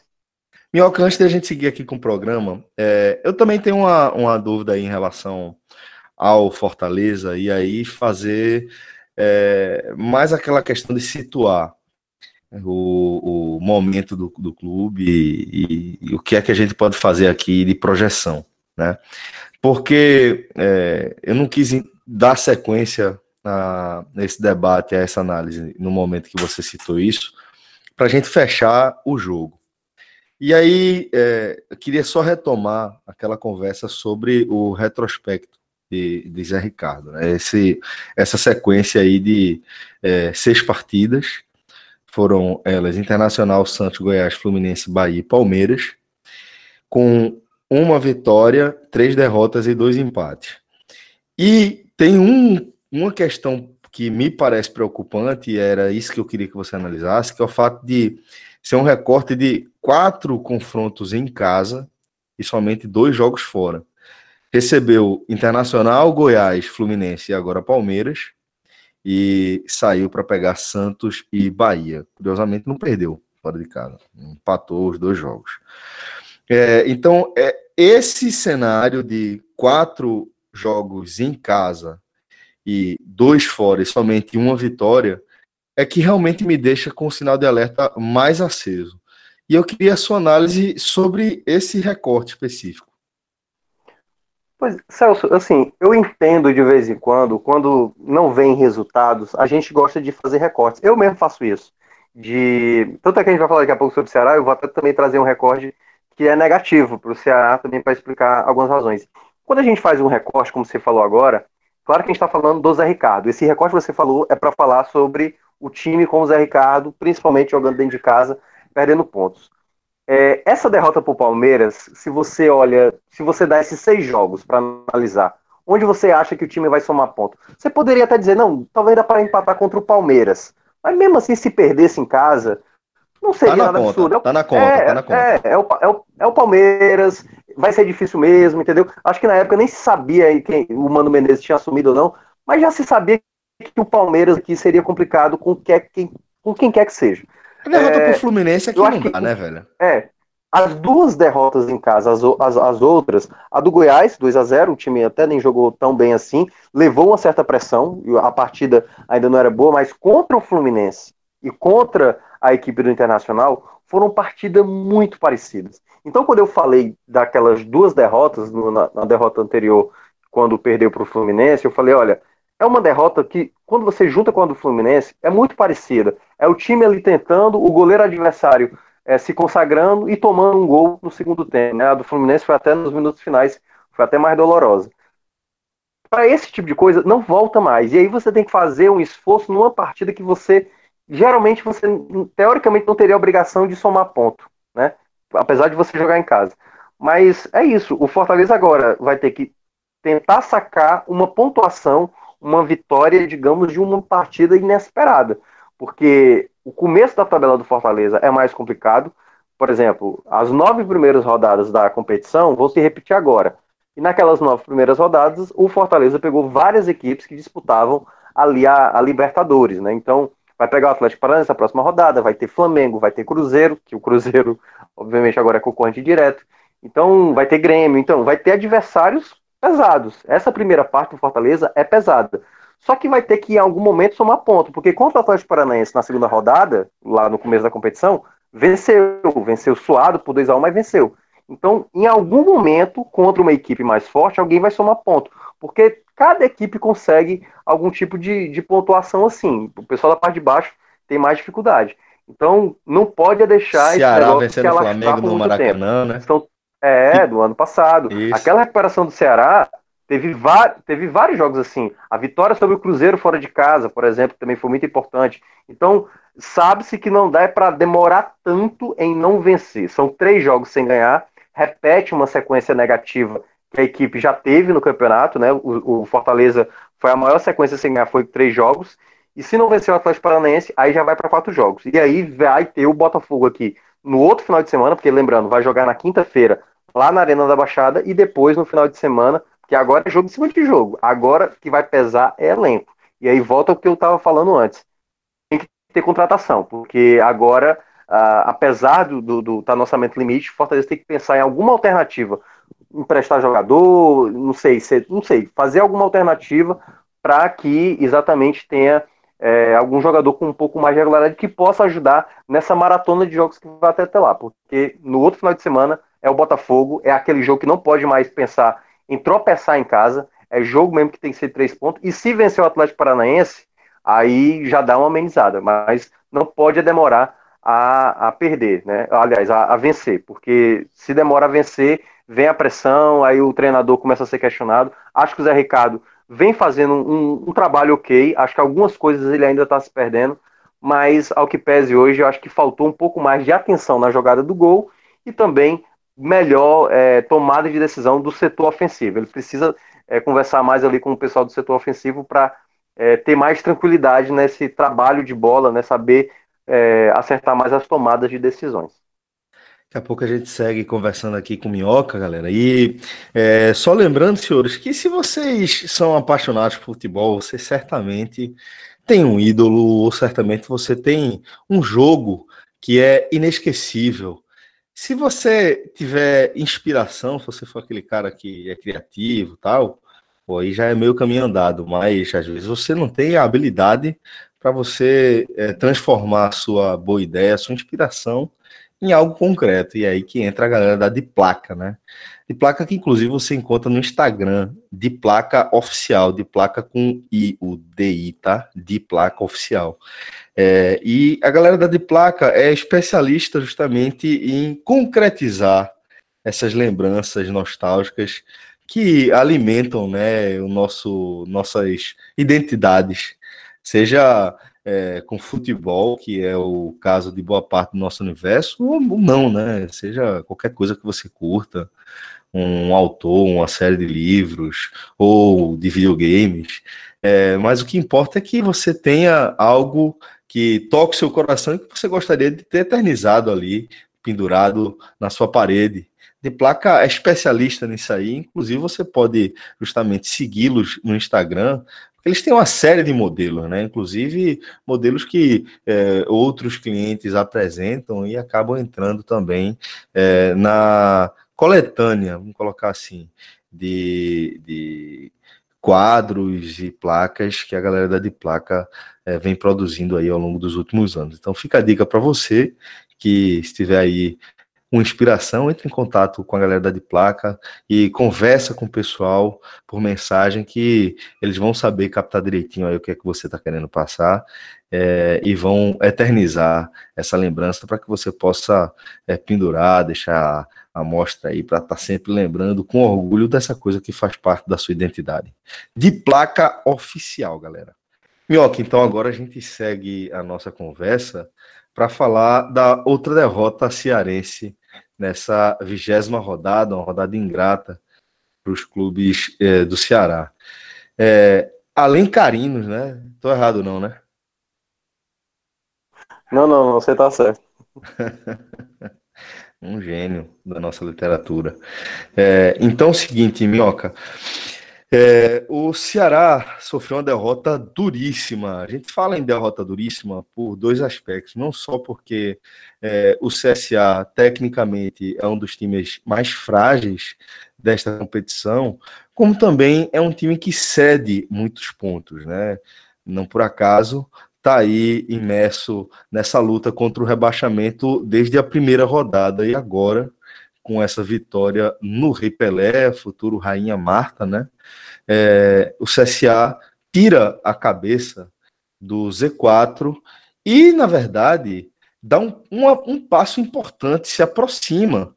Speaker 1: Minhoca, antes de a gente seguir aqui com o programa, é, eu também tenho uma, uma dúvida em relação ao Fortaleza e aí fazer é, mais aquela questão de situar o, o momento do, do clube e, e, e, o que é que a gente pode fazer aqui de projeção, né? Porque é, eu não quis dar sequência a, esse debate, a essa análise, no momento que você citou isso, para a gente fechar o jogo. E aí, é, eu queria só retomar aquela conversa sobre o retrospecto de, de Zé Ricardo. Né? Esse, essa sequência aí de é, seis partidas, foram elas Internacional, Santos, Goiás, Fluminense, Bahia e Palmeiras, com uma vitória, três derrotas e dois empates. E tem um, uma questão que me parece preocupante, e era isso que eu queria que você analisasse, que é o fato de ser um recorte de quatro confrontos em casa e somente dois jogos fora. Recebeu Internacional, Goiás, Fluminense e agora Palmeiras, e saiu para pegar Santos e Bahia. Curiosamente, não perdeu fora de casa, empatou os dois jogos. É, então, é, esse cenário de quatro jogos em casa e dois fora e somente uma vitória é que realmente me deixa com o sinal de alerta mais aceso. E eu queria a sua análise sobre esse recorte específico.
Speaker 2: Pois, Celso, assim, eu entendo de vez em quando, quando não vem resultados, a gente gosta de fazer recortes. Eu mesmo faço isso. De tanto é que a gente vai falar daqui a pouco sobre o Ceará, eu vou até também trazer um recorde que é negativo para o Ceará também para explicar algumas razões. Quando a gente faz um recorte, como você falou agora, claro que a gente está falando do Zé Ricardo. Esse recorte que você falou é para falar sobre o time com o Zé Ricardo, principalmente jogando dentro de casa, perdendo pontos. É, essa derrota para o Palmeiras, se você olha, se você dá esses seis jogos para analisar, onde você acha que o time vai somar ponto? Você poderia até dizer, não, talvez dá para empatar contra o Palmeiras. Mas mesmo assim, se perdesse em casa, não seria tá nada conta, absurdo.
Speaker 1: Tá na conta, é, tá na conta.
Speaker 2: É, é, o, é, o, é o Palmeiras, vai ser difícil mesmo, entendeu? Acho que na época nem se sabia quem o Mano Menezes tinha assumido ou não, mas já se sabia que o Palmeiras aqui seria complicado com, que, quem, com quem quer que seja.
Speaker 1: A derrota é, pro Fluminense aqui não dá, né, velho?
Speaker 2: É. As duas derrotas em casa, as, as, as outras, a do Goiás, 2 a 0 o time até nem jogou tão bem assim, levou uma certa pressão, a partida ainda não era boa, mas contra o Fluminense e contra a equipe do Internacional foram partidas muito parecidas. Então, quando eu falei daquelas duas derrotas, na, na derrota anterior, quando perdeu para o Fluminense, eu falei: olha, é uma derrota que, quando você junta com a do Fluminense, é muito parecida. É o time ali tentando, o goleiro adversário é, se consagrando e tomando um gol no segundo tempo. Né? A do Fluminense foi até nos minutos finais, foi até mais dolorosa. Para esse tipo de coisa, não volta mais. E aí você tem que fazer um esforço numa partida que você geralmente você teoricamente não teria a obrigação de somar ponto, né? Apesar de você jogar em casa. Mas é isso, o Fortaleza agora vai ter que tentar sacar uma pontuação, uma vitória, digamos, de uma partida inesperada. Porque o começo da tabela do Fortaleza é mais complicado. Por exemplo, as nove primeiras rodadas da competição vão se repetir agora. E naquelas nove primeiras rodadas, o Fortaleza pegou várias equipes que disputavam ali a, a Libertadores, né? Então, vai pegar o Atlético Paranaense na próxima rodada, vai ter Flamengo, vai ter Cruzeiro, que o Cruzeiro, obviamente, agora é concorrente direto. Então, vai ter Grêmio, então, vai ter adversários pesados. Essa primeira parte do Fortaleza é pesada. Só que vai ter que, em algum momento, somar ponto, porque contra o Atlético Paranaense na segunda rodada, lá no começo da competição, venceu, venceu suado por 2x1, mas venceu. Então, em algum momento, contra uma equipe mais forte, alguém vai somar ponto. Porque cada equipe consegue algum tipo de, de pontuação assim. O pessoal da parte de baixo tem mais dificuldade. Então, não pode deixar
Speaker 1: Ceará esse vencendo o Flamengo no Maracanã, tempo. né? Então,
Speaker 2: é, do ano passado. Isso. Aquela recuperação do Ceará teve, teve vários jogos assim. A vitória sobre o Cruzeiro fora de casa, por exemplo, também foi muito importante. Então, sabe-se que não dá para demorar tanto em não vencer. São três jogos sem ganhar, repete uma sequência negativa que a equipe já teve no campeonato, né? O, o, Fortaleza foi a maior sequência sem ganhar, foi três jogos. E se não vencer o Atlético Paranaense, aí já vai para quatro jogos. E aí vai ter o Botafogo aqui no outro final de semana, porque lembrando, vai jogar na quinta-feira lá na Arena da Baixada e depois no final de semana, que agora é jogo em cima de jogo. Agora que vai pesar é elenco. E aí volta o que eu estava falando antes. Tem que ter contratação, porque agora, uh, apesar do, do, do tá no orçamento limite, Fortaleza tem que pensar em alguma alternativa. Emprestar jogador, não sei, não sei, fazer alguma alternativa para que exatamente tenha é, algum jogador com um pouco mais de regularidade que possa ajudar nessa maratona de jogos que vai até, até lá. Porque no outro final de semana é o Botafogo, é aquele jogo que não pode mais pensar em tropeçar em casa, é jogo mesmo que tem que ser três pontos. E se vencer o Atlético Paranaense, aí já dá uma amenizada, mas não pode demorar a, a perder, né? Aliás, a, a vencer, porque se demora a vencer, vem a pressão, aí o treinador começa a ser questionado. Acho que o Zé Ricardo vem fazendo um, um trabalho ok. Acho que algumas coisas ele ainda está se perdendo, mas ao que pese hoje, eu acho que faltou um pouco mais de atenção na jogada do gol e também melhor é, tomada de decisão do setor ofensivo. Ele precisa é, conversar mais ali com o pessoal do setor ofensivo para é, ter mais tranquilidade nesse trabalho de bola, né, saber é, acertar mais as tomadas de decisões.
Speaker 1: Daqui a pouco a gente segue conversando aqui com Minhoca, galera. E é, só lembrando, senhores, que se vocês são apaixonados por futebol, você certamente tem um ídolo, ou certamente você tem um jogo que é inesquecível. Se você tiver inspiração, se você for aquele cara que é criativo tal, pô, aí já é meio caminho andado, mas às vezes você não tem a habilidade para você é, transformar sua boa ideia, sua inspiração em algo concreto. E é aí que entra a galera da de placa, né? De placa que inclusive você encontra no Instagram, de placa oficial, de placa com I, o DI, tá? De placa oficial. É, e a galera da de placa é especialista justamente em concretizar essas lembranças nostálgicas que alimentam, né, o nosso nossas identidades, seja é, com futebol, que é o caso de boa parte do nosso universo, ou não, né? Seja qualquer coisa que você curta, um autor, uma série de livros ou de videogames. É, mas o que importa é que você tenha algo que toque seu coração e que você gostaria de ter eternizado ali, pendurado na sua parede. De placa é especialista nisso aí, inclusive você pode justamente segui-los no Instagram, eles têm uma série de modelos, né? Inclusive modelos que é, outros clientes apresentam e acabam entrando também é, na coletânea, vamos colocar assim, de, de quadros e placas que a galera da de placa é, vem produzindo aí ao longo dos últimos anos. Então fica a dica para você que estiver aí uma inspiração, entre em contato com a galera da de placa e conversa com o pessoal por mensagem que eles vão saber captar direitinho aí o que é que você está querendo passar é, e vão eternizar essa lembrança para que você possa é, pendurar, deixar a mostra aí para estar tá sempre lembrando com orgulho dessa coisa que faz parte da sua identidade. De placa oficial, galera. Minhoca, então agora a gente segue a nossa conversa para falar da outra derrota cearense nessa vigésima rodada, uma rodada ingrata para os clubes é, do Ceará. É, além Carinos, né? Tô errado não, né?
Speaker 2: Não, não, não você tá certo.
Speaker 1: um gênio da nossa literatura. É, então, é o seguinte, Minhoca, é, o Ceará sofreu uma derrota duríssima. A gente fala em derrota duríssima por dois aspectos. Não só porque é, o CSA, tecnicamente, é um dos times mais frágeis desta competição, como também é um time que cede muitos pontos. Né? Não por acaso está aí imerso nessa luta contra o rebaixamento desde a primeira rodada e agora com essa vitória no Rei Pelé, futuro Rainha Marta, né? É, o CSA tira a cabeça do Z4 e, na verdade, dá um, um, passo importante, se aproxima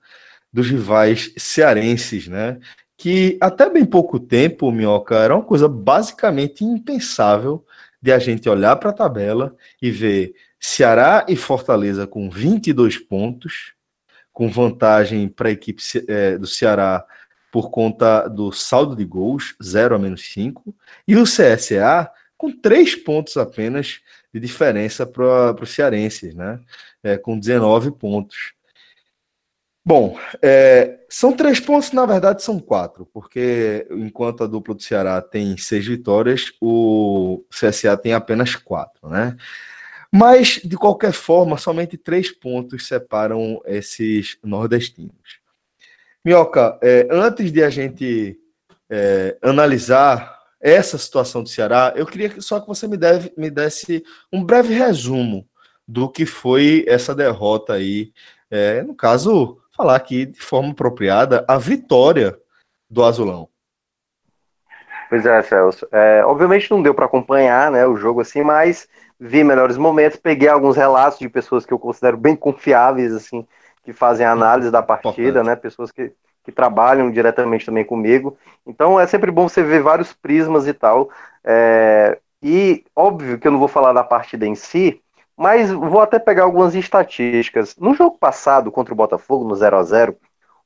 Speaker 1: dos rivais cearenses, né? Que até bem pouco tempo, Minhoca, era uma coisa basicamente impensável de a gente olhar para a tabela e ver Ceará e Fortaleza com 22 pontos, com vantagem para a equipe é, do Ceará por conta do saldo de gols, 0 a menos 5, e o CSA com 3 pontos apenas de diferença para os cearenses, né? É, com 19 pontos. Bom, é, são três pontos, na verdade são quatro, porque enquanto a dupla do Ceará tem seis vitórias, o CSA tem apenas quatro, né? Mas, de qualquer forma, somente três pontos separam esses nordestinos. Minhoca, é, antes de a gente é, analisar essa situação do Ceará, eu queria só que você me, deve, me desse um breve resumo do que foi essa derrota aí. É, no caso, falar aqui de forma apropriada a vitória do Azulão.
Speaker 2: Pois é, Celso. É, obviamente não deu para acompanhar né, o jogo assim, mas vi melhores momentos, peguei alguns relatos de pessoas que eu considero bem confiáveis, assim, que fazem análise da partida, Importante. né? Pessoas que, que trabalham diretamente também comigo. Então é sempre bom você ver vários prismas e tal. É, e óbvio que eu não vou falar da partida em si, mas vou até pegar algumas estatísticas. No jogo passado contra o Botafogo, no 0 a 0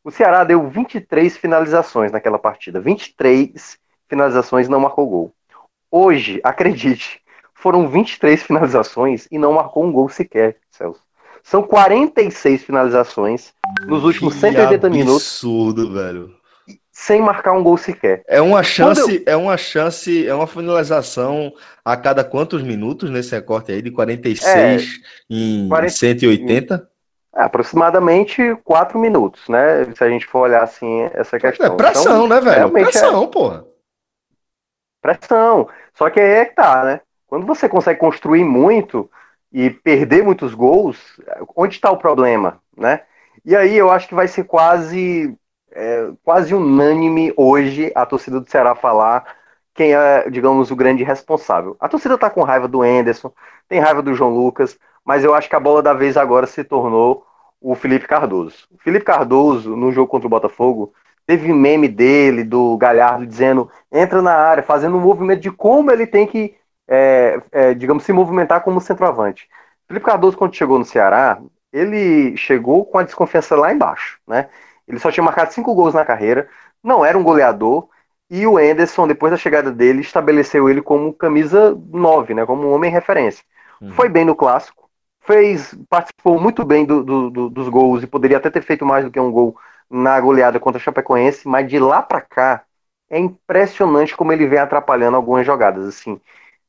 Speaker 2: o Ceará deu 23 finalizações naquela partida. 23 finalizações não marcou gol. Hoje, acredite, foram 23 finalizações e não marcou um gol sequer, Celso. São 46 finalizações nos últimos que 180 absurdo, minutos.
Speaker 1: Absurdo, velho.
Speaker 2: Sem marcar um gol sequer.
Speaker 1: É uma chance, eu... é uma chance, é uma finalização a cada quantos minutos nesse recorte aí de 46 é, em 40... 180?
Speaker 2: É, aproximadamente 4 minutos, né? Se a gente for olhar assim essa questão.
Speaker 1: É pressão, então, né, velho? Pressão, é... porra.
Speaker 2: Pressão. Só que aí é que tá, né? Quando você consegue construir muito, e perder muitos gols, onde está o problema, né? E aí eu acho que vai ser quase é, quase unânime hoje a torcida do Ceará falar quem é, digamos, o grande responsável. A torcida está com raiva do Enderson, tem raiva do João Lucas, mas eu acho que a bola da vez agora se tornou o Felipe Cardoso. O Felipe Cardoso, no jogo contra o Botafogo, teve meme dele, do Galhardo, dizendo entra na área, fazendo um movimento de como ele tem que é, é, digamos, se movimentar como centroavante. Felipe Cardoso, quando chegou no Ceará, ele chegou com a desconfiança lá embaixo, né? Ele só tinha marcado cinco gols na carreira, não era um goleador, e o Enderson, depois da chegada dele, estabeleceu ele como camisa 9, né? Como um homem referência. Uhum. Foi bem no clássico, fez, participou muito bem do, do, do, dos gols e poderia até ter feito mais do que um gol na goleada contra a Chapecoense, mas de lá para cá é impressionante como ele vem atrapalhando algumas jogadas. Assim,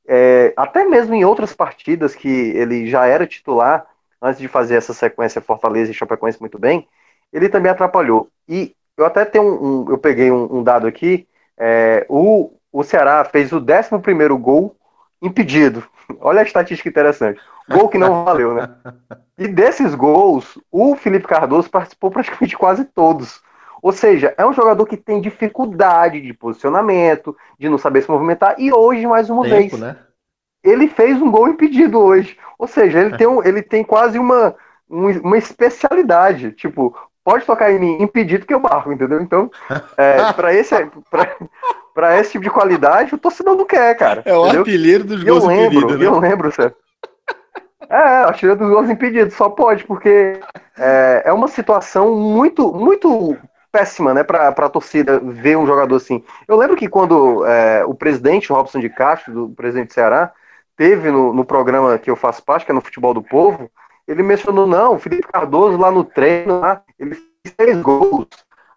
Speaker 2: é, até mesmo em outras partidas que ele já era titular, antes de fazer essa sequência Fortaleza e Chapecoense muito bem, ele também atrapalhou. E eu até tenho um, um eu peguei um, um dado aqui, é, o, o Ceará fez o 11 gol impedido. Olha a estatística interessante. Gol que não valeu, né? E desses gols, o Felipe Cardoso participou praticamente quase todos. Ou seja, é um jogador que tem dificuldade de posicionamento, de não saber se movimentar, e hoje, mais uma Tempo, vez, né? ele fez um gol impedido hoje. Ou seja, ele tem, um, ele tem quase uma, uma especialidade. Tipo, pode tocar em mim impedido que eu barro, entendeu? Então, é, para esse, pra, esse tipo de qualidade, o torcedor não quer, cara.
Speaker 1: É o entendeu? artilheiro dos gols
Speaker 2: eu lembro, impedidos, né? Eu lembro, certo? É, artilheiro dos gols impedidos, só pode, porque é, é uma situação muito, muito péssima, né, para a torcida ver um jogador assim. Eu lembro que quando é, o presidente Robson de Castro, do presidente do Ceará, teve no, no, programa que eu faço parte, que é no Futebol do Povo, ele mencionou, não, o Felipe Cardoso lá no treino, lá, ele fez três gols.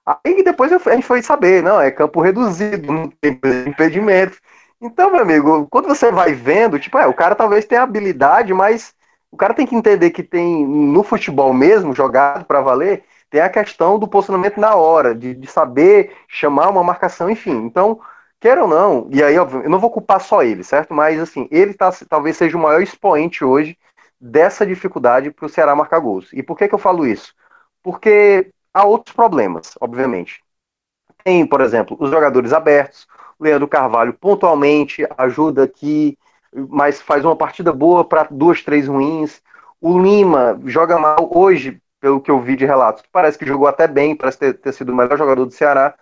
Speaker 2: Aí depois a gente foi saber, não, é campo reduzido, não tem impedimento. Então, meu amigo, quando você vai vendo, tipo, é, o cara talvez tenha habilidade, mas o cara tem que entender que tem no futebol mesmo, jogado para valer, tem a questão do posicionamento na hora, de, de saber chamar uma marcação, enfim. Então, quer ou não, e aí, óbvio, eu não vou culpar só ele, certo? Mas, assim, ele tá, talvez seja o maior expoente hoje dessa dificuldade para o Ceará marcar gols. E por que, que eu falo isso? Porque há outros problemas, obviamente. Tem, por exemplo, os jogadores abertos. O Leandro Carvalho pontualmente ajuda aqui, mas faz uma partida boa para duas, três ruins. O Lima joga mal hoje, pelo que eu vi de relatos. Parece que jogou até bem, parece ter, ter sido o melhor jogador do Ceará.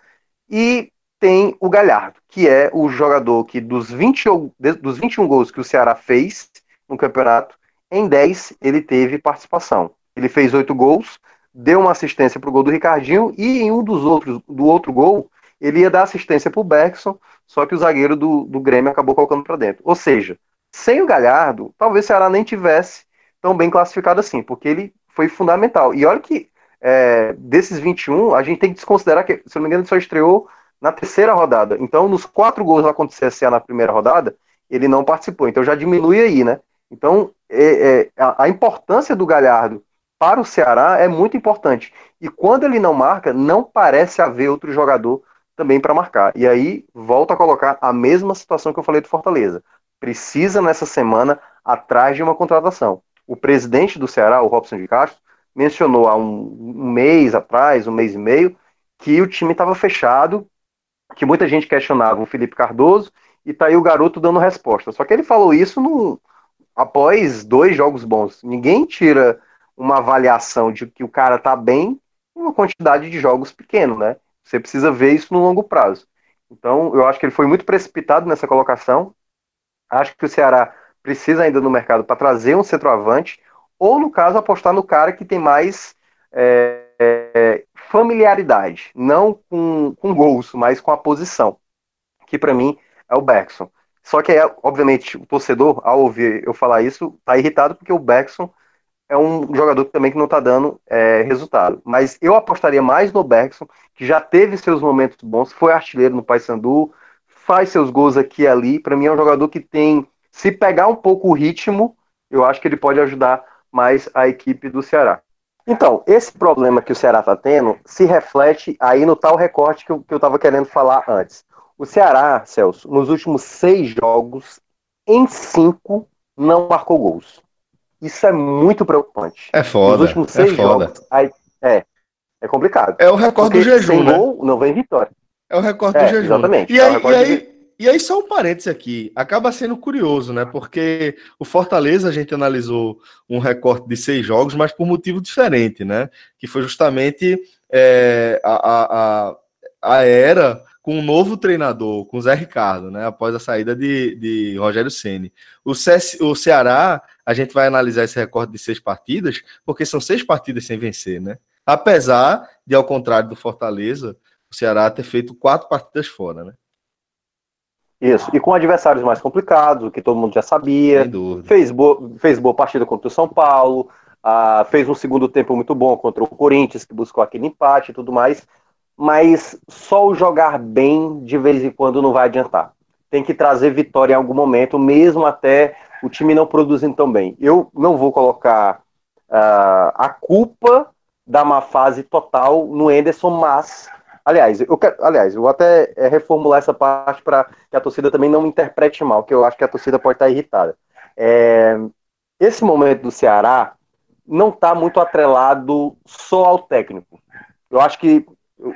Speaker 2: E tem o Galhardo, que é o jogador que dos, 20, dos 21 gols que o Ceará fez no campeonato, em 10 ele teve participação. Ele fez 8 gols, deu uma assistência para o gol do Ricardinho e em um dos outros, do outro gol, ele ia dar assistência para o Bergson, só que o zagueiro do, do Grêmio acabou colocando para dentro. Ou seja, sem o Galhardo, talvez o Ceará nem tivesse tão bem classificado assim, porque ele foi fundamental. E olha que é, desses 21, a gente tem que desconsiderar que, se não me engano, ele só estreou na terceira rodada. Então, nos quatro gols CSA na primeira rodada, ele não participou. Então já diminui aí, né? Então, é, é, a, a importância do Galhardo para o Ceará é muito importante. E quando ele não marca, não parece haver outro jogador também para marcar. E aí, volta a colocar a mesma situação que eu falei do Fortaleza. Precisa nessa semana atrás de uma contratação. O presidente do Ceará, o Robson de Castro, mencionou há um, um mês atrás, um mês e meio, que o time estava fechado, que muita gente questionava o Felipe Cardoso, e tá aí o garoto dando resposta. Só que ele falou isso no, após dois jogos bons. Ninguém tira uma avaliação de que o cara tá bem uma quantidade de jogos pequeno, né? Você precisa ver isso no longo prazo. Então, eu acho que ele foi muito precipitado nessa colocação. Acho que o Ceará precisa ainda no mercado para trazer um centroavante, ou no caso, apostar no cara que tem mais é, é, familiaridade, não com, com gols, mas com a posição, que para mim é o Beckson. Só que, obviamente, o torcedor, ao ouvir eu falar isso, tá irritado porque o Beckson é um jogador também que não está dando é, resultado. Mas eu apostaria mais no Beckson, que já teve seus momentos bons, foi artilheiro no Paysandu, faz seus gols aqui e ali. Para mim é um jogador que tem, se pegar um pouco o ritmo, eu acho que ele pode ajudar mais a equipe do Ceará. Então, esse problema que o Ceará está tendo se reflete aí no tal recorte que eu estava querendo falar antes. O Ceará, Celso, nos últimos seis jogos, em cinco, não marcou gols. Isso é muito preocupante.
Speaker 1: É foda. Nos últimos é seis é jogos,
Speaker 2: aí, é, é complicado.
Speaker 1: É o recorde do jejum, né?
Speaker 2: Gol, não vem vitória.
Speaker 1: É o recorde é, do jejum.
Speaker 2: Exatamente.
Speaker 1: E, é aí, e, aí, e aí, só um parênteses aqui. Acaba sendo curioso, né? Porque o Fortaleza, a gente analisou um recorte de seis jogos, mas por motivo diferente, né? Que foi justamente é, a, a, a, era com um novo treinador, com o Zé Ricardo, né? Após a saída de, de Rogério Ceni. O, o Ceará, a gente vai analisar esse recorde de seis partidas, porque são seis partidas sem vencer, né? Apesar de, ao contrário do Fortaleza, o Ceará ter feito quatro partidas fora, né?
Speaker 2: Isso, e com adversários mais complicados, que todo mundo já sabia. Fez boa, fez boa partida contra o São Paulo, ah, fez um segundo tempo muito bom contra o Corinthians, que buscou aquele empate e tudo mais mas só o jogar bem de vez em quando não vai adiantar. Tem que trazer vitória em algum momento, mesmo até o time não produzindo tão bem. Eu não vou colocar uh, a culpa da má fase total no Enderson, mas Aliás, eu quero, aliás, eu vou até é, reformular essa parte para que a torcida também não interprete mal, que eu acho que a torcida pode estar irritada. É, esse momento do Ceará não está muito atrelado só ao técnico. Eu acho que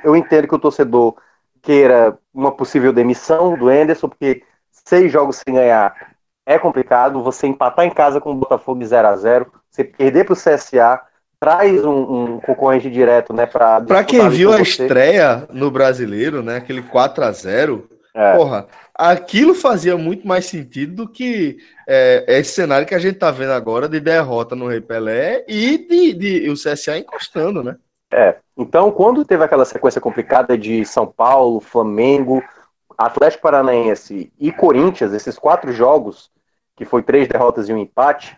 Speaker 2: eu entendo que o torcedor queira uma possível demissão do Enderson, porque seis jogos sem ganhar é complicado. Você empatar em casa com o Botafogo 0 a 0 você perder para o CSA, traz um, um, concorrente direto, né?
Speaker 1: Para quem viu a estreia no brasileiro, né? Aquele 4 a 0 é. porra, aquilo fazia muito mais sentido do que é, esse cenário que a gente tá vendo agora de derrota no Rei Pelé e de, de o CSA encostando, né?
Speaker 2: É. Então, quando teve aquela sequência complicada de São Paulo, Flamengo, Atlético Paranaense e Corinthians, esses quatro jogos, que foi três derrotas e um empate,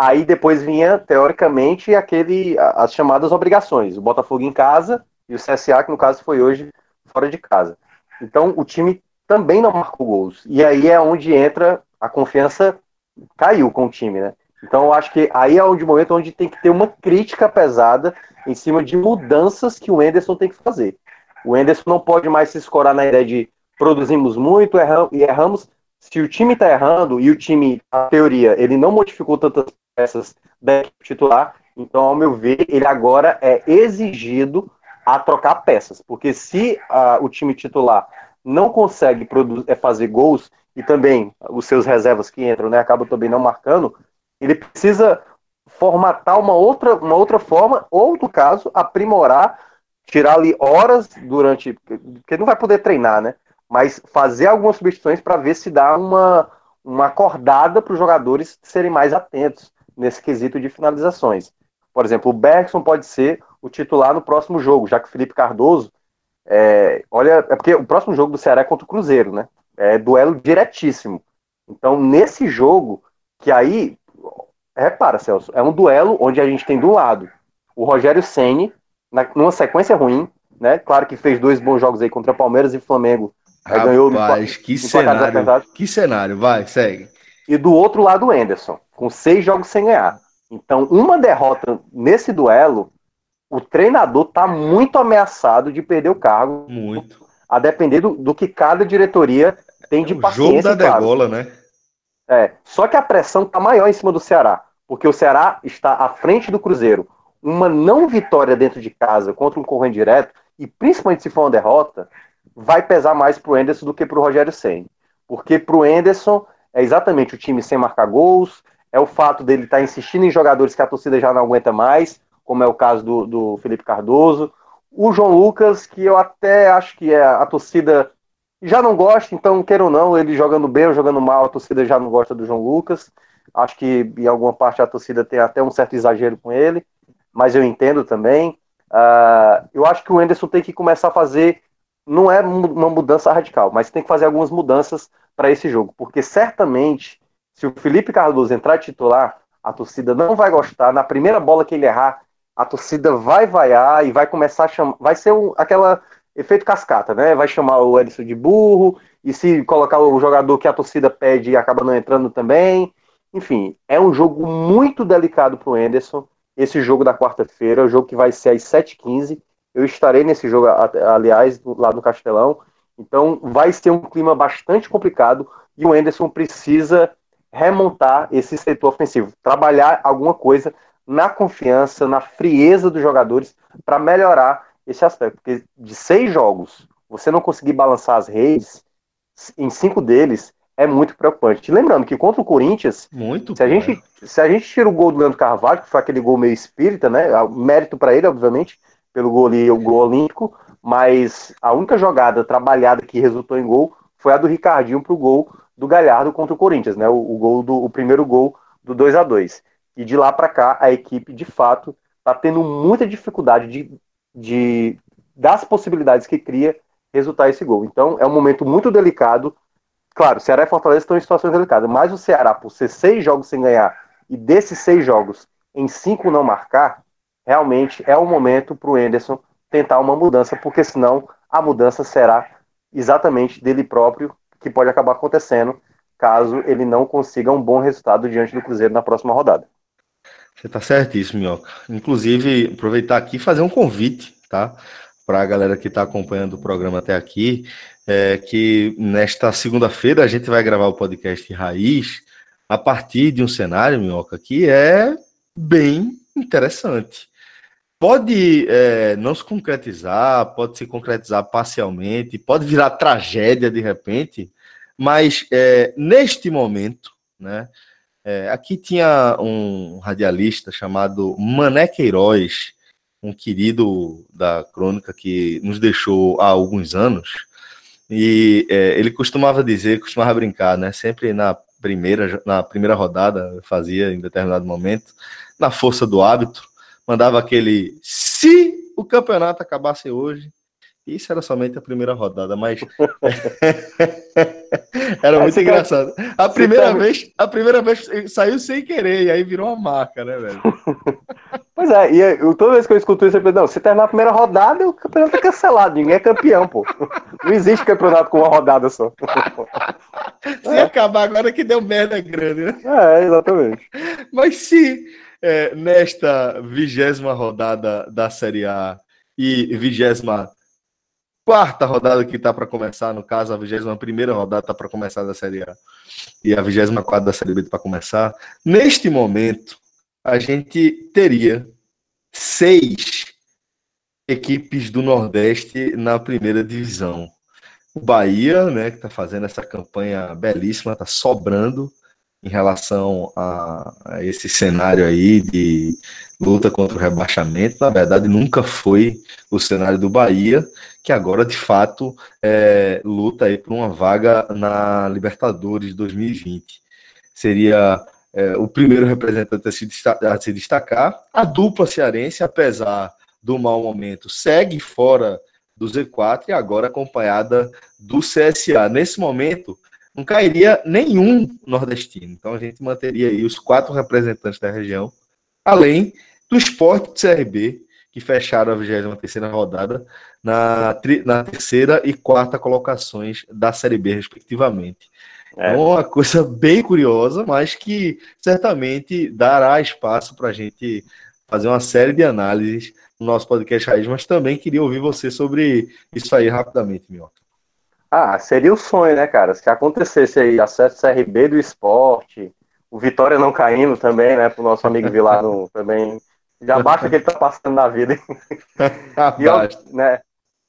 Speaker 2: aí depois vinha, teoricamente, aquele, as chamadas obrigações. O Botafogo em casa e o CSA, que no caso foi hoje fora de casa. Então, o time também não marcou gols. E aí é onde entra a confiança caiu com o time, né? Então, eu acho que aí é onde o momento onde tem que ter uma crítica pesada em cima de mudanças que o Enderson tem que fazer. O Enderson não pode mais se escorar na ideia de produzimos muito e erramos. Se o time está errando e o time, a teoria, ele não modificou tantas peças da titular, então, ao meu ver, ele agora é exigido a trocar peças. Porque se uh, o time titular não consegue é, fazer gols e também os seus reservas que entram né, acabam também não marcando, ele precisa formatar uma outra, uma outra forma, ou, no caso, aprimorar, tirar ali horas durante. Porque não vai poder treinar, né? Mas fazer algumas substituições para ver se dá uma, uma acordada para os jogadores serem mais atentos nesse quesito de finalizações. Por exemplo, o Bergson pode ser o titular no próximo jogo, já que o Felipe Cardoso. É, olha, é porque o próximo jogo do Ceará é contra o Cruzeiro, né? É duelo diretíssimo. Então, nesse jogo, que aí repara, Celso, é um duelo onde a gente tem do lado o Rogério Ceni, numa sequência ruim, né? Claro que fez dois bons jogos aí contra Palmeiras e Flamengo.
Speaker 1: Rapaz, ganhou no, que cenário, que cenário, vai, segue.
Speaker 2: E do outro lado o Enderson, com seis jogos sem ganhar. Então, uma derrota nesse duelo, o treinador tá muito ameaçado de perder o cargo.
Speaker 1: Muito.
Speaker 2: A depender do, do que cada diretoria tem de é paciência.
Speaker 1: Jogo da degola, né?
Speaker 2: É, só que a pressão tá maior em cima do Ceará, porque o Ceará está à frente do Cruzeiro. Uma não vitória dentro de casa contra um corrente direto, e principalmente se for uma derrota, vai pesar mais pro Enderson do que pro Rogério Senna. Porque pro Enderson é exatamente o time sem marcar gols, é o fato dele estar tá insistindo em jogadores que a torcida já não aguenta mais, como é o caso do, do Felipe Cardoso. O João Lucas, que eu até acho que é a torcida já não gosta, então, queira ou não, ele jogando bem ou jogando mal, a torcida já não gosta do João Lucas. Acho que em alguma parte a torcida tem até um certo exagero com ele, mas eu entendo também. Uh, eu acho que o Enderson tem que começar a fazer, não é uma mudança radical, mas tem que fazer algumas mudanças para esse jogo, porque certamente, se o Felipe Cardoso entrar titular, a torcida não vai gostar. Na primeira bola que ele errar, a torcida vai vaiar e vai começar a chamar. Vai ser um, aquela efeito cascata, né? Vai chamar o Edson de burro, e se colocar o jogador que a torcida pede e acaba não entrando também. Enfim, é um jogo muito delicado para o Enderson. Esse jogo da quarta-feira, o jogo que vai ser às 7h15. Eu estarei nesse jogo, aliás, lá no Castelão. Então, vai ser um clima bastante complicado e o Enderson precisa remontar esse setor ofensivo, trabalhar alguma coisa na confiança, na frieza dos jogadores para melhorar esse aspecto. Porque de seis jogos, você não conseguir balançar as redes, em cinco deles, é muito preocupante. Lembrando que contra o Corinthians,
Speaker 1: muito
Speaker 2: se a, gente, se a gente tira o gol do Leandro Carvalho, que foi aquele gol meio espírita, né? Mérito para ele, obviamente, pelo gol ali, o gol olímpico, mas a única jogada trabalhada que resultou em gol foi a do Ricardinho para o gol do Galhardo contra o Corinthians, né? O, o gol do o primeiro gol do 2 a 2 e de lá para cá, a equipe, de fato, está tendo muita dificuldade de, de, das possibilidades que cria, resultar esse gol. Então, é um momento muito delicado. Claro, Ceará e Fortaleza estão em situações delicadas, mas o Ceará, por ser seis jogos sem ganhar, e desses seis jogos, em cinco não marcar, realmente é o momento para o Enderson tentar uma mudança, porque senão a mudança será exatamente dele próprio, que pode acabar acontecendo caso ele não consiga um bom resultado diante do Cruzeiro na próxima rodada.
Speaker 1: Você está certíssimo, Minhoca. Inclusive, aproveitar aqui e fazer um convite, tá? Para a galera que está acompanhando o programa até aqui, é que nesta segunda-feira a gente vai gravar o podcast Raiz a partir de um cenário, Minhoca, que é bem interessante. Pode é, não se concretizar, pode se concretizar parcialmente, pode virar tragédia de repente, mas é, neste momento, né? É, aqui tinha um radialista chamado Mané Queiroz, um querido da crônica que nos deixou há alguns anos, e ele costumava dizer, costumava brincar, né? Sempre na primeira, na primeira rodada, fazia em determinado momento, na força do hábito, mandava aquele se o campeonato acabasse hoje, isso era somente a primeira rodada, mas era muito engraçado. A primeira vez, a primeira vez saiu sem querer e aí virou uma marca, né, velho?
Speaker 2: Pois é, e eu, toda vez que eu escuto isso, eu penso, não, se terminar a primeira rodada, o campeonato é cancelado, ninguém é campeão, pô. Não existe campeonato com uma rodada só.
Speaker 1: Se é. acabar agora que deu merda grande, né?
Speaker 2: É, exatamente.
Speaker 1: Mas se é, nesta vigésima rodada da Série A e vigésima quarta rodada que está para começar, no caso, a 21 primeira rodada está para começar da Série A e a 24 da Série B para começar. Neste momento, a gente teria seis equipes do Nordeste na primeira divisão. O Bahia, né, que está fazendo essa campanha belíssima, está sobrando em relação a, a, esse cenário aí de luta contra o rebaixamento. Na verdade, nunca foi o cenário do Bahia, que agora de fato é, luta aí por uma vaga na Libertadores 2020. Seria é, o primeiro representante a se, a se destacar. A dupla cearense, apesar do mau momento, segue fora do Z4 e agora acompanhada do CSA. Nesse momento, não cairia nenhum nordestino. Então a gente manteria aí os quatro representantes da região, além do esporte do CRB, que fecharam a 23 rodada na, na terceira e quarta colocações da Série B, respectivamente. É uma coisa bem curiosa, mas que certamente dará espaço para a gente fazer uma série de análises no nosso podcast Raiz, mas também queria ouvir você sobre isso aí rapidamente, Minhoca.
Speaker 2: Ah, seria o sonho, né, cara? Se acontecesse aí acesso CRB do esporte, o Vitória não caindo também, né, pro nosso amigo Vilano também. Já basta que ele tá passando na vida. e, eu, né,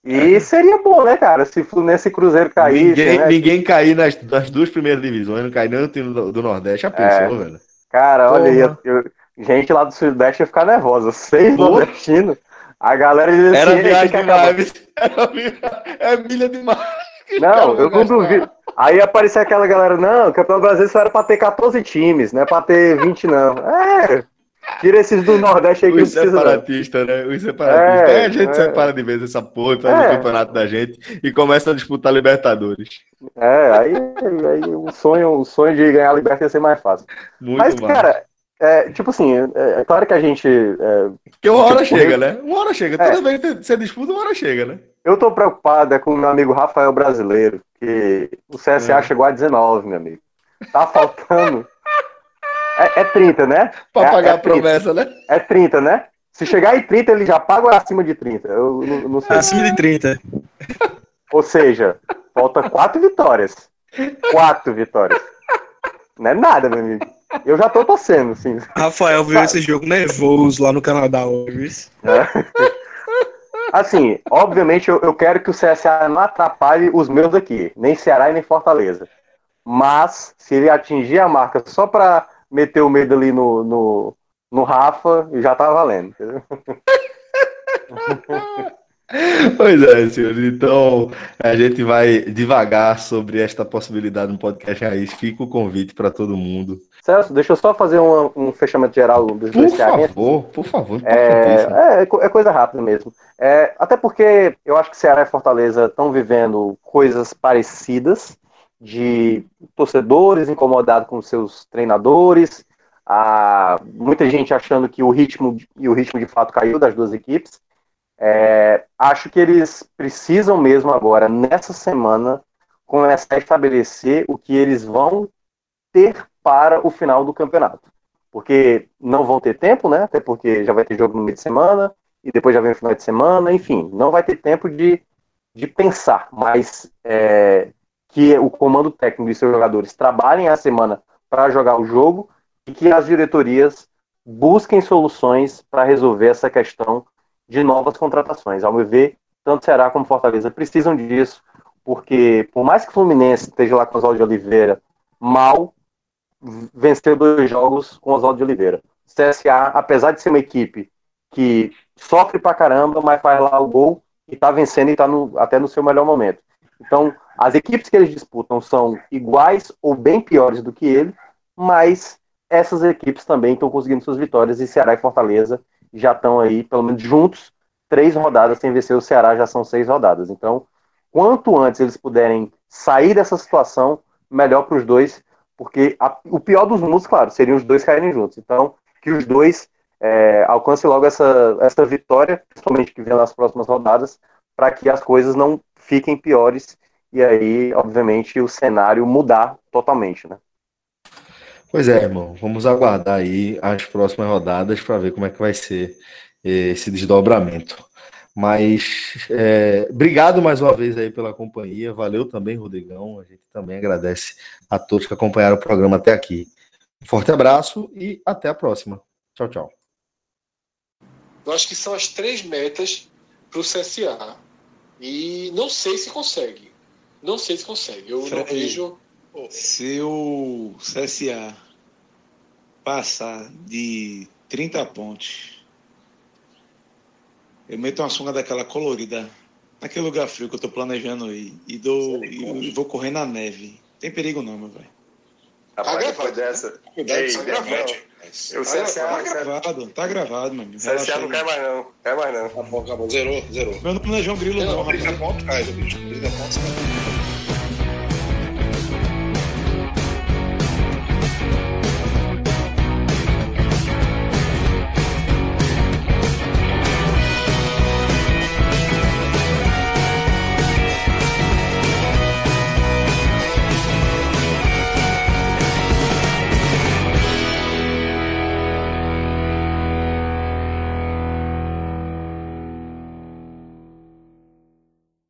Speaker 2: e seria bom, né, cara, se Fluminense e Cruzeiro caísse.
Speaker 1: Ninguém,
Speaker 2: né?
Speaker 1: ninguém cair nas, nas duas primeiras divisões, não cair nem no time do, do Nordeste. Já pensou, é, velho?
Speaker 2: Cara, olha aí, eu, gente lá do Sudeste ia ficar nervosa. Seis nordestinos. A galera
Speaker 1: dizia Era assim, viagem demais. Era, é milha demais.
Speaker 2: Não, eu não duvido. Aí aparecia aquela galera, não, o Campeonato Brasileiro só era pra ter 14 times, não é pra ter 20, não. É, Tira esses do Nordeste aí que
Speaker 1: Os separatistas, né? Os separatistas. É, a gente é. separa de vez essa porra, faz é. o campeonato da gente e começa a disputar Libertadores.
Speaker 2: É, aí, aí o, sonho, o sonho de ganhar a Libertadores ia ser mais fácil. Muito Mas, mais. cara, é, tipo assim, é, é, claro que a gente. É,
Speaker 1: Porque uma hora tipo, chega, né? Uma hora chega. Toda vez que você disputa, uma hora chega, né?
Speaker 2: Eu tô preocupado é com o meu amigo Rafael Brasileiro, que o CSA é. chegou a 19, meu amigo. Tá faltando. É, é 30, né?
Speaker 1: Pra é, pagar é a promessa, né?
Speaker 2: É 30, né? Se chegar em 30, ele já paga ou é acima de 30? Eu não, não sei.
Speaker 1: Acima de 30.
Speaker 2: Ou seja, falta 4 vitórias. 4 vitórias. Não é nada, meu amigo. Eu já tô torcendo, sim.
Speaker 1: Rafael viu esse jogo nervoso lá no Canadá hoje. É.
Speaker 2: Assim, obviamente eu, eu, quero que o CSA não atrapalhe os meus aqui, nem Ceará e nem Fortaleza. Mas, se ele atingir a marca só para meter o medo ali no, no, no Rafa, já tá valendo.
Speaker 1: Pois é, senhores. Então, a gente vai devagar sobre esta possibilidade no podcast Raiz. Fica o convite para todo mundo.
Speaker 2: Celso, deixa eu só fazer um, um fechamento geral dos
Speaker 1: por dois Por favor, por favor.
Speaker 2: É, é, é, coisa rápida mesmo. É, até porque eu acho que Ceará e Fortaleza estão vivendo coisas parecidas de torcedores incomodados com seus treinadores, a, muita gente achando que o ritmo e o ritmo de fato caiu das duas equipes. É, acho que eles precisam mesmo agora, nessa semana, começar a estabelecer o que eles vão ter para o final do campeonato. Porque não vão ter tempo, né? Até porque já vai ter jogo no meio de semana, e depois já vem o final de semana, enfim, não vai ter tempo de, de pensar, mas é, que o comando técnico e seus jogadores trabalhem a semana para jogar o jogo e que as diretorias busquem soluções para resolver essa questão de novas contratações. Ao meu ver, tanto Ceará como Fortaleza precisam disso, porque por mais que o Fluminense esteja lá com Oswaldo de Oliveira mal, venceu dois jogos com Oswaldo de Oliveira. CSA, apesar de ser uma equipe que sofre pra caramba, mas faz lá o gol e tá vencendo e tá no, até no seu melhor momento. Então, as equipes que eles disputam são iguais ou bem piores do que ele, mas essas equipes também estão conseguindo suas vitórias e Ceará e Fortaleza já estão aí, pelo menos juntos, três rodadas sem vencer o Ceará, já são seis rodadas. Então, quanto antes eles puderem sair dessa situação, melhor para os dois, porque a, o pior dos mundos, claro, seriam os dois caírem juntos. Então, que os dois é, alcancem logo essa, essa vitória, principalmente que vem nas próximas rodadas, para que as coisas não fiquem piores e aí, obviamente, o cenário mudar totalmente, né?
Speaker 1: Pois é, irmão. Vamos aguardar aí as próximas rodadas para ver como é que vai ser esse desdobramento. Mas é, obrigado mais uma vez aí pela companhia. Valeu também, Rodrigão. A gente também agradece a todos que acompanharam o programa até aqui. forte abraço e até a próxima. Tchau, tchau.
Speaker 3: Eu acho que são as três metas para o CSA. E não sei se consegue. Não sei se consegue. Eu não vejo
Speaker 4: se o CSA passar de 30 pontos, eu meto uma sunga daquela colorida, naquele lugar frio que eu tô planejando ir, e, dou, e, e vou correr na neve. Tem perigo não, meu velho.
Speaker 3: Rapaz, tá depois dessa. Ei, tá gravado.
Speaker 4: O CSA, tá gravado, tá gravado, meu amigo.
Speaker 3: CSA não cai mais não, cai mais não.
Speaker 4: Acabou, acabou, zerou, zerou. Meu nome não é João Grilo, não. não 30 pontos cai, bicho. 30 pontos cai.